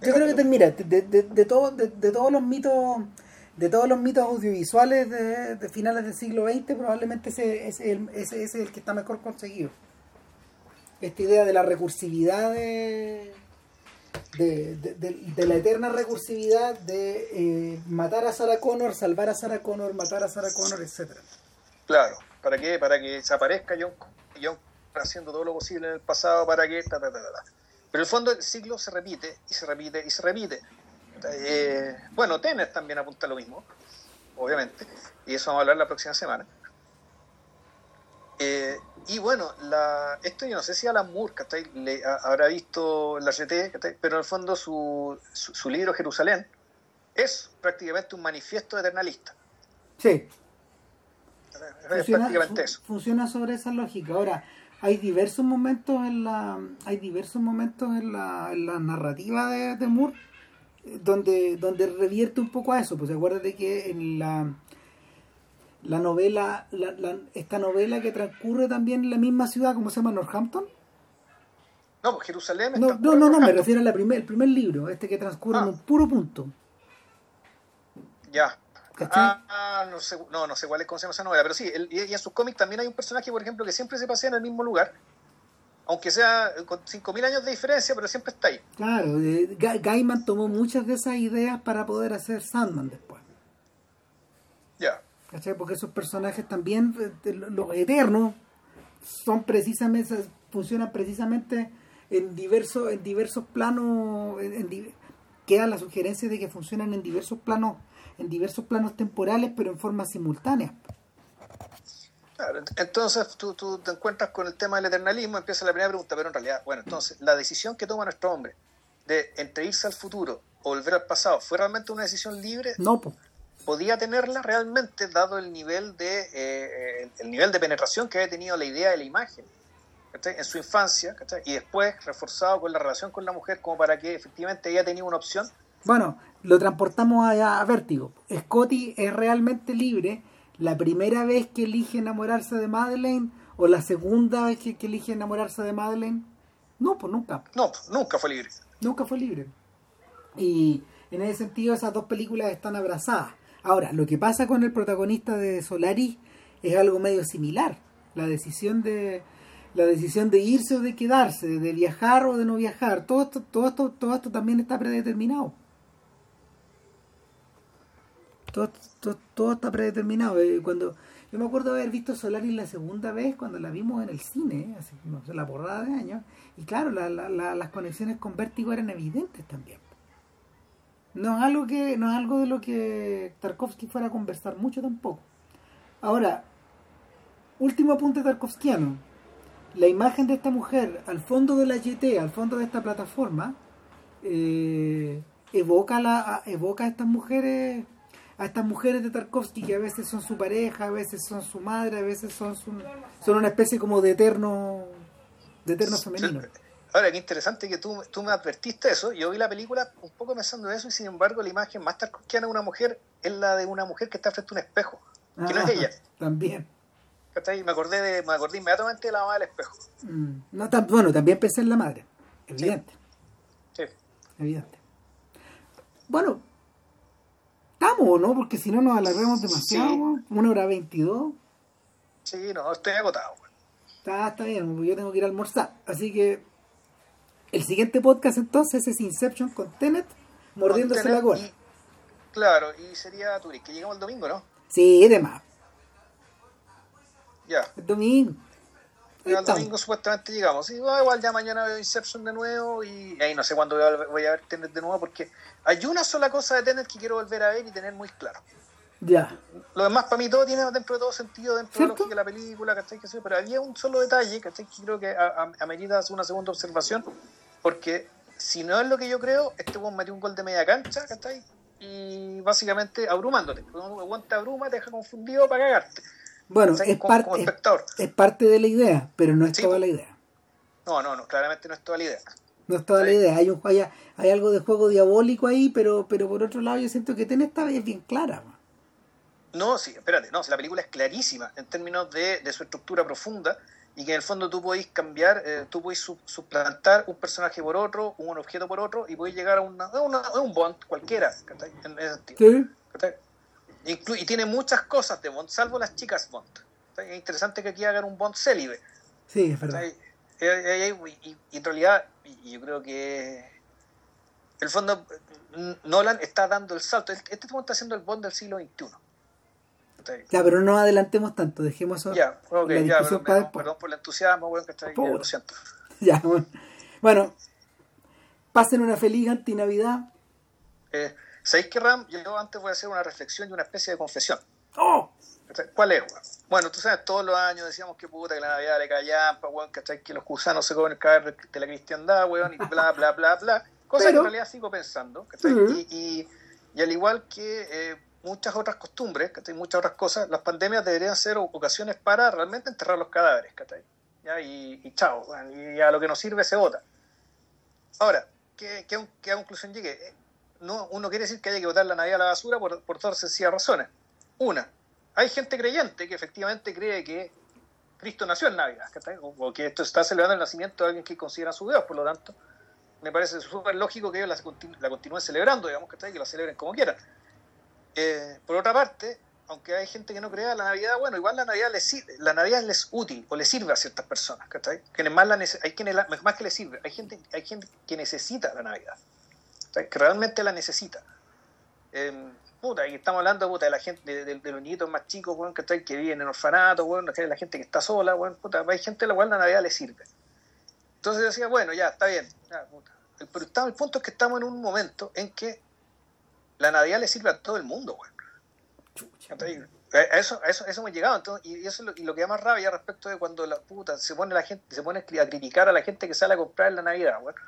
Yo creo que, mira, de, de, de, todo, de, todos los mitos de todos los mitos audiovisuales de, finales del siglo XX, probablemente ese, ese, ese, es el que está mejor conseguido. Esta idea de la recursividad de, de, la eterna recursividad de eh, matar a Sarah Connor, salvar a Sarah Connor, matar a Sarah Connor, etcétera. Claro, ¿para qué? Para que desaparezca John, haciendo todo lo posible en el pasado para que... Ta, ta, ta, Pero el fondo el ciclo se repite y se repite y se repite. Eh, bueno, Tener también apunta lo mismo, obviamente, y eso vamos a hablar la próxima semana. Eh, y bueno, la, esto yo no sé si Alan Moore Le, habrá visto la GT, pero en el fondo su, su, libro Jerusalén es prácticamente un manifiesto eternalista. Sí. Es prácticamente eso. Funciona sobre esa lógica. Ahora, hay diversos momentos en la hay diversos momentos en la, en la narrativa de, de Moore eh, donde, donde revierte un poco a eso. Pues acuérdate que en la la novela, la, esta novela que transcurre también en la misma ciudad, ¿cómo se llama? Northampton. No, pues Jerusalén. No, no, no, no, me refiero al primer, el primer libro, este que transcurre en ah. un puro punto. Ya. Ah, ah, no, sé, no, no sé cuál es cómo se llama esa novela, pero sí, y en sus cómics también hay un personaje, por ejemplo, que siempre se pasea en el mismo lugar, aunque sea con 5.000 años de diferencia, pero siempre está ahí. Claro, Gaiman tomó muchas de esas ideas para poder hacer Sandman después. Ya. Porque esos personajes también, eh, los eternos, son precisamente, funcionan precisamente en diversos, en diversos planos, en, queda la sugerencia de que funcionan en diversos planos, en diversos planos temporales, pero en forma simultánea. Claro, entonces tú, tú te encuentras con el tema del eternalismo, empieza la primera pregunta, pero en realidad, bueno, entonces, la decisión que toma nuestro hombre de entre irse al futuro o volver al pasado, ¿fue realmente una decisión libre? No, pues podía tenerla realmente dado el nivel de eh, el nivel de penetración que había tenido la idea de la imagen en su infancia y después reforzado con la relación con la mujer como para que efectivamente ella tenía una opción. Bueno lo transportamos a, a vértigo. Scotty es realmente libre la primera vez que elige enamorarse de Madeleine o la segunda vez que, elige enamorarse de Madeleine. No pues nunca. No nunca fue libre. Nunca fue libre. Y en ese sentido esas dos películas están abrazadas Ahora, lo que pasa con el protagonista de Solaris es algo medio similar. La decisión de la decisión de irse o de quedarse, de viajar o de no viajar, todo esto, todo esto, todo esto también está predeterminado. Todo, todo, está predeterminado. Eh, cuando yo me acuerdo haber visto Solaris la segunda vez cuando la vimos en el cine, sé, la porrada de años, y claro, las conexiones con Vértigo eran evidentes también. No es algo que no es algo de lo que Tarkovsky fuera a conversar mucho tampoco. Ahora, último apunte tarkovskiano. La imagen de esta mujer al fondo de la GT, al fondo de esta plataforma, eh, evoca la evoca a estas mujeres a estas mujeres de Tarkovsky que a veces son su pareja, a veces son su madre, a veces son son una especie como de eterno de eterno femenino. Ahora, qué interesante que tú, tú me advertiste eso. Yo vi la película un poco pensando en eso y sin embargo la imagen más tarkovskiana de una mujer es la de una mujer que está frente a un espejo, que no es ah, ella. También. Me acordé, de, me acordé inmediatamente de la mamá del espejo. Mm, no, bueno, también pensé en la madre. Evidente. Sí. Evidente. Bueno, estamos, ¿no? Porque si no nos alargamos demasiado. Una hora veintidós. Sí, no, estoy agotado. Está, está bien, yo tengo que ir a almorzar. Así que el siguiente podcast entonces es Inception con Tenet mordiéndose la cola. claro, y sería Turis, que llegamos el domingo, ¿no? Sí, de más. Ya. El domingo. El domingo supuestamente llegamos. Sí, igual ya mañana veo Inception de nuevo y ahí no sé cuándo voy a ver Tenet de nuevo porque hay una sola cosa de Tenet que quiero volver a ver y tener muy claro. Ya. Lo demás para mí todo tiene dentro de todo sentido, dentro de la lógica de la película, ¿cachai? Pero había un solo detalle, ¿cachai? Que creo que amerita una segunda observación porque si no es lo que yo creo, este weón metió un gol de media cancha, ¿cachai? Y básicamente abrumándote. Un te abruma, te deja confundido para cagarte. Bueno, es, parte, es, parte de la idea, pero no es toda la idea. No, no, no, claramente no es toda la idea. No es toda la idea. Hay, un, hay, hay, algo de juego diabólico ahí, pero, pero por otro lado yo siento que tiene esta bien clara. No, sí, espérate, no, la película es clarísima en términos de, de su estructura profunda y que en el fondo tú podéis cambiar, eh, tú podéis suplantar un personaje por otro, un objeto por otro, y podéis llegar a, una, a, un Bond cualquiera, en ese sentido. y tiene muchas cosas de Bond, salvo las chicas Bond. Es interesante que aquí hagan un Bond célibe. Sí, es verdad. Y, en realidad, yo creo que el fondo Nolan está dando el salto. Este Bond está haciendo el Bond del siglo XXI. Ya, pero no adelantemos tanto, dejemos eso. Ya, ya, perdón, perdón, por el entusiasmo, bueno, que ahí, lo siento. Ya, bueno. Bueno, pasen una feliz antinavidad. Eh, ¿Sabéis qué, Ram? Yo antes voy a hacer una reflexión y una especie de confesión. ¡Oh! ¿Cuál es, weón? Bueno, tú sabes, todos los años decíamos que puta, que la Navidad le caía weón, ¿cachai? Que los gusanos se comen el caer de la cristiandad, weón, y bla, bla, bla, bla. Cosa que en realidad sigo pensando, ¿cachai? y, y, al igual que eh, muchas otras costumbres, ¿cachai? Muchas otras cosas, las pandemias deberían ser ocasiones para realmente enterrar los cadáveres, ¿cachai? Y, chao, y a lo que nos sirve se vota. Ahora, ¿qué, qué, qué conclusión llegue? Eh, no, uno quiere decir que haya que botar la Navidad a la basura por, por todas sencillas razones. Una, hay gente creyente que efectivamente cree que Cristo nació en Navidad, o, que esto está celebrando el nacimiento de alguien que considera su Dios, por lo tanto, me parece súper lógico que ellos la, continúen celebrando, digamos, que la celebren como quieran. Eh, por otra parte, aunque hay gente que no crea la Navidad, bueno, igual la Navidad les, la Navidad les útil o les sirve a ciertas personas, Quienes más la, hay quienes más que les sirve, hay gente, hay gente que necesita la Navidad, que realmente la necesita. Eh, puta, y estamos hablando puta, de la gente, de, los niñitos más chicos, bueno, que, que viven en orfanatos, bueno, de la gente que está sola, bueno, puta, hay gente a la cual la Navidad le sirve. Entonces yo decía, bueno, ya, está bien. El, pero estamos, el punto es que estamos en un momento en que la Navidad le sirve a todo el mundo, bueno. A eso, a eso, eso hemos llegado, entonces, y eso lo, y lo que da más rabia respecto de cuando la puta se pone la gente, se pone a criticar a la gente que sale a comprar en la Navidad, bueno.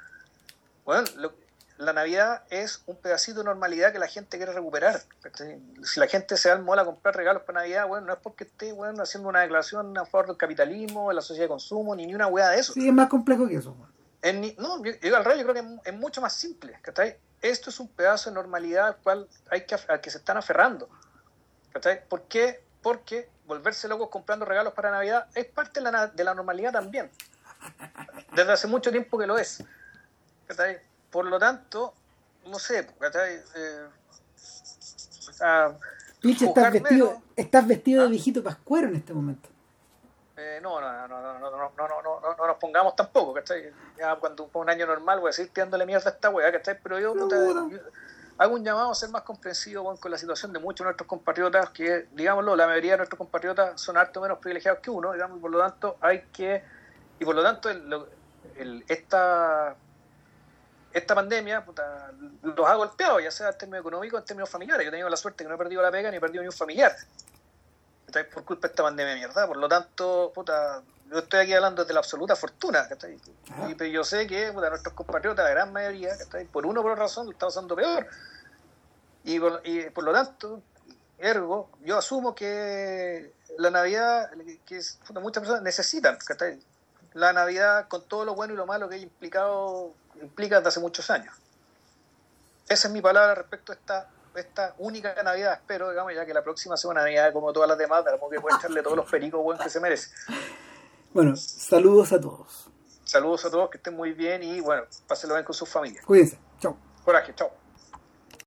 Bueno, lo, la Navidad es un pedacito de normalidad que la gente quiere recuperar. Si la gente se da el mola a comprar regalos para Navidad, bueno, no es porque esté bueno, haciendo una declaración a favor del capitalismo, de la sociedad de consumo, ni, ni una hueá de eso. Sí, es más complejo que eso. no, yo, al rey yo creo que es, mucho más simple. Esto es un pedazo de normalidad al cual hay que, al que se están aferrando. ¿Por qué? Porque volverse locos comprando regalos para Navidad es parte de la, de la normalidad también. Desde hace mucho tiempo que lo es. Por lo tanto, no sé, eh, estás vestido, estás vestido de viejito pascuero en este momento. Eh, no, no, no, no, no, no, no, no, no, no nos pongamos tampoco, ¿cachai? Ya cuando un año normal voy a seguir tirándole mierda a esta weá, ¿cachai? Pero yo, hago un llamado a ser más comprensivo con la situación de muchos de nuestros compatriotas, que, digámoslo, la mayoría de nuestros compatriotos son harto menos privilegiados que uno, digamos, y por lo tanto hay que, y por lo tanto el, esta esta pandemia puta, los ha golpeado, ya sea en términos económicos o en términos familiares. Yo he tenido la suerte que no he perdido la pega ni he perdido ni un familiar. Por culpa de esta pandemia de mierda. Por lo tanto, puta, yo estoy aquí hablando de la absoluta fortuna. Y yo sé que puta, nuestros compatriotas, la gran mayoría, por una o por otra razón, lo está pasando peor. Y por, y por lo tanto, ergo, yo asumo que la Navidad, que muchas personas necesitan, la Navidad con todo lo bueno y lo malo que ha implicado implica desde hace muchos años. Esa es mi palabra respecto a esta, esta única Navidad, espero, digamos, ya que la próxima sea una Navidad como todas las demás, tenemos que echarle todos los pericos buenos que se merece. Bueno, saludos a todos. Saludos a todos, que estén muy bien y bueno, pásenlo bien con sus familias. Cuídense, chao. Coraje, chao.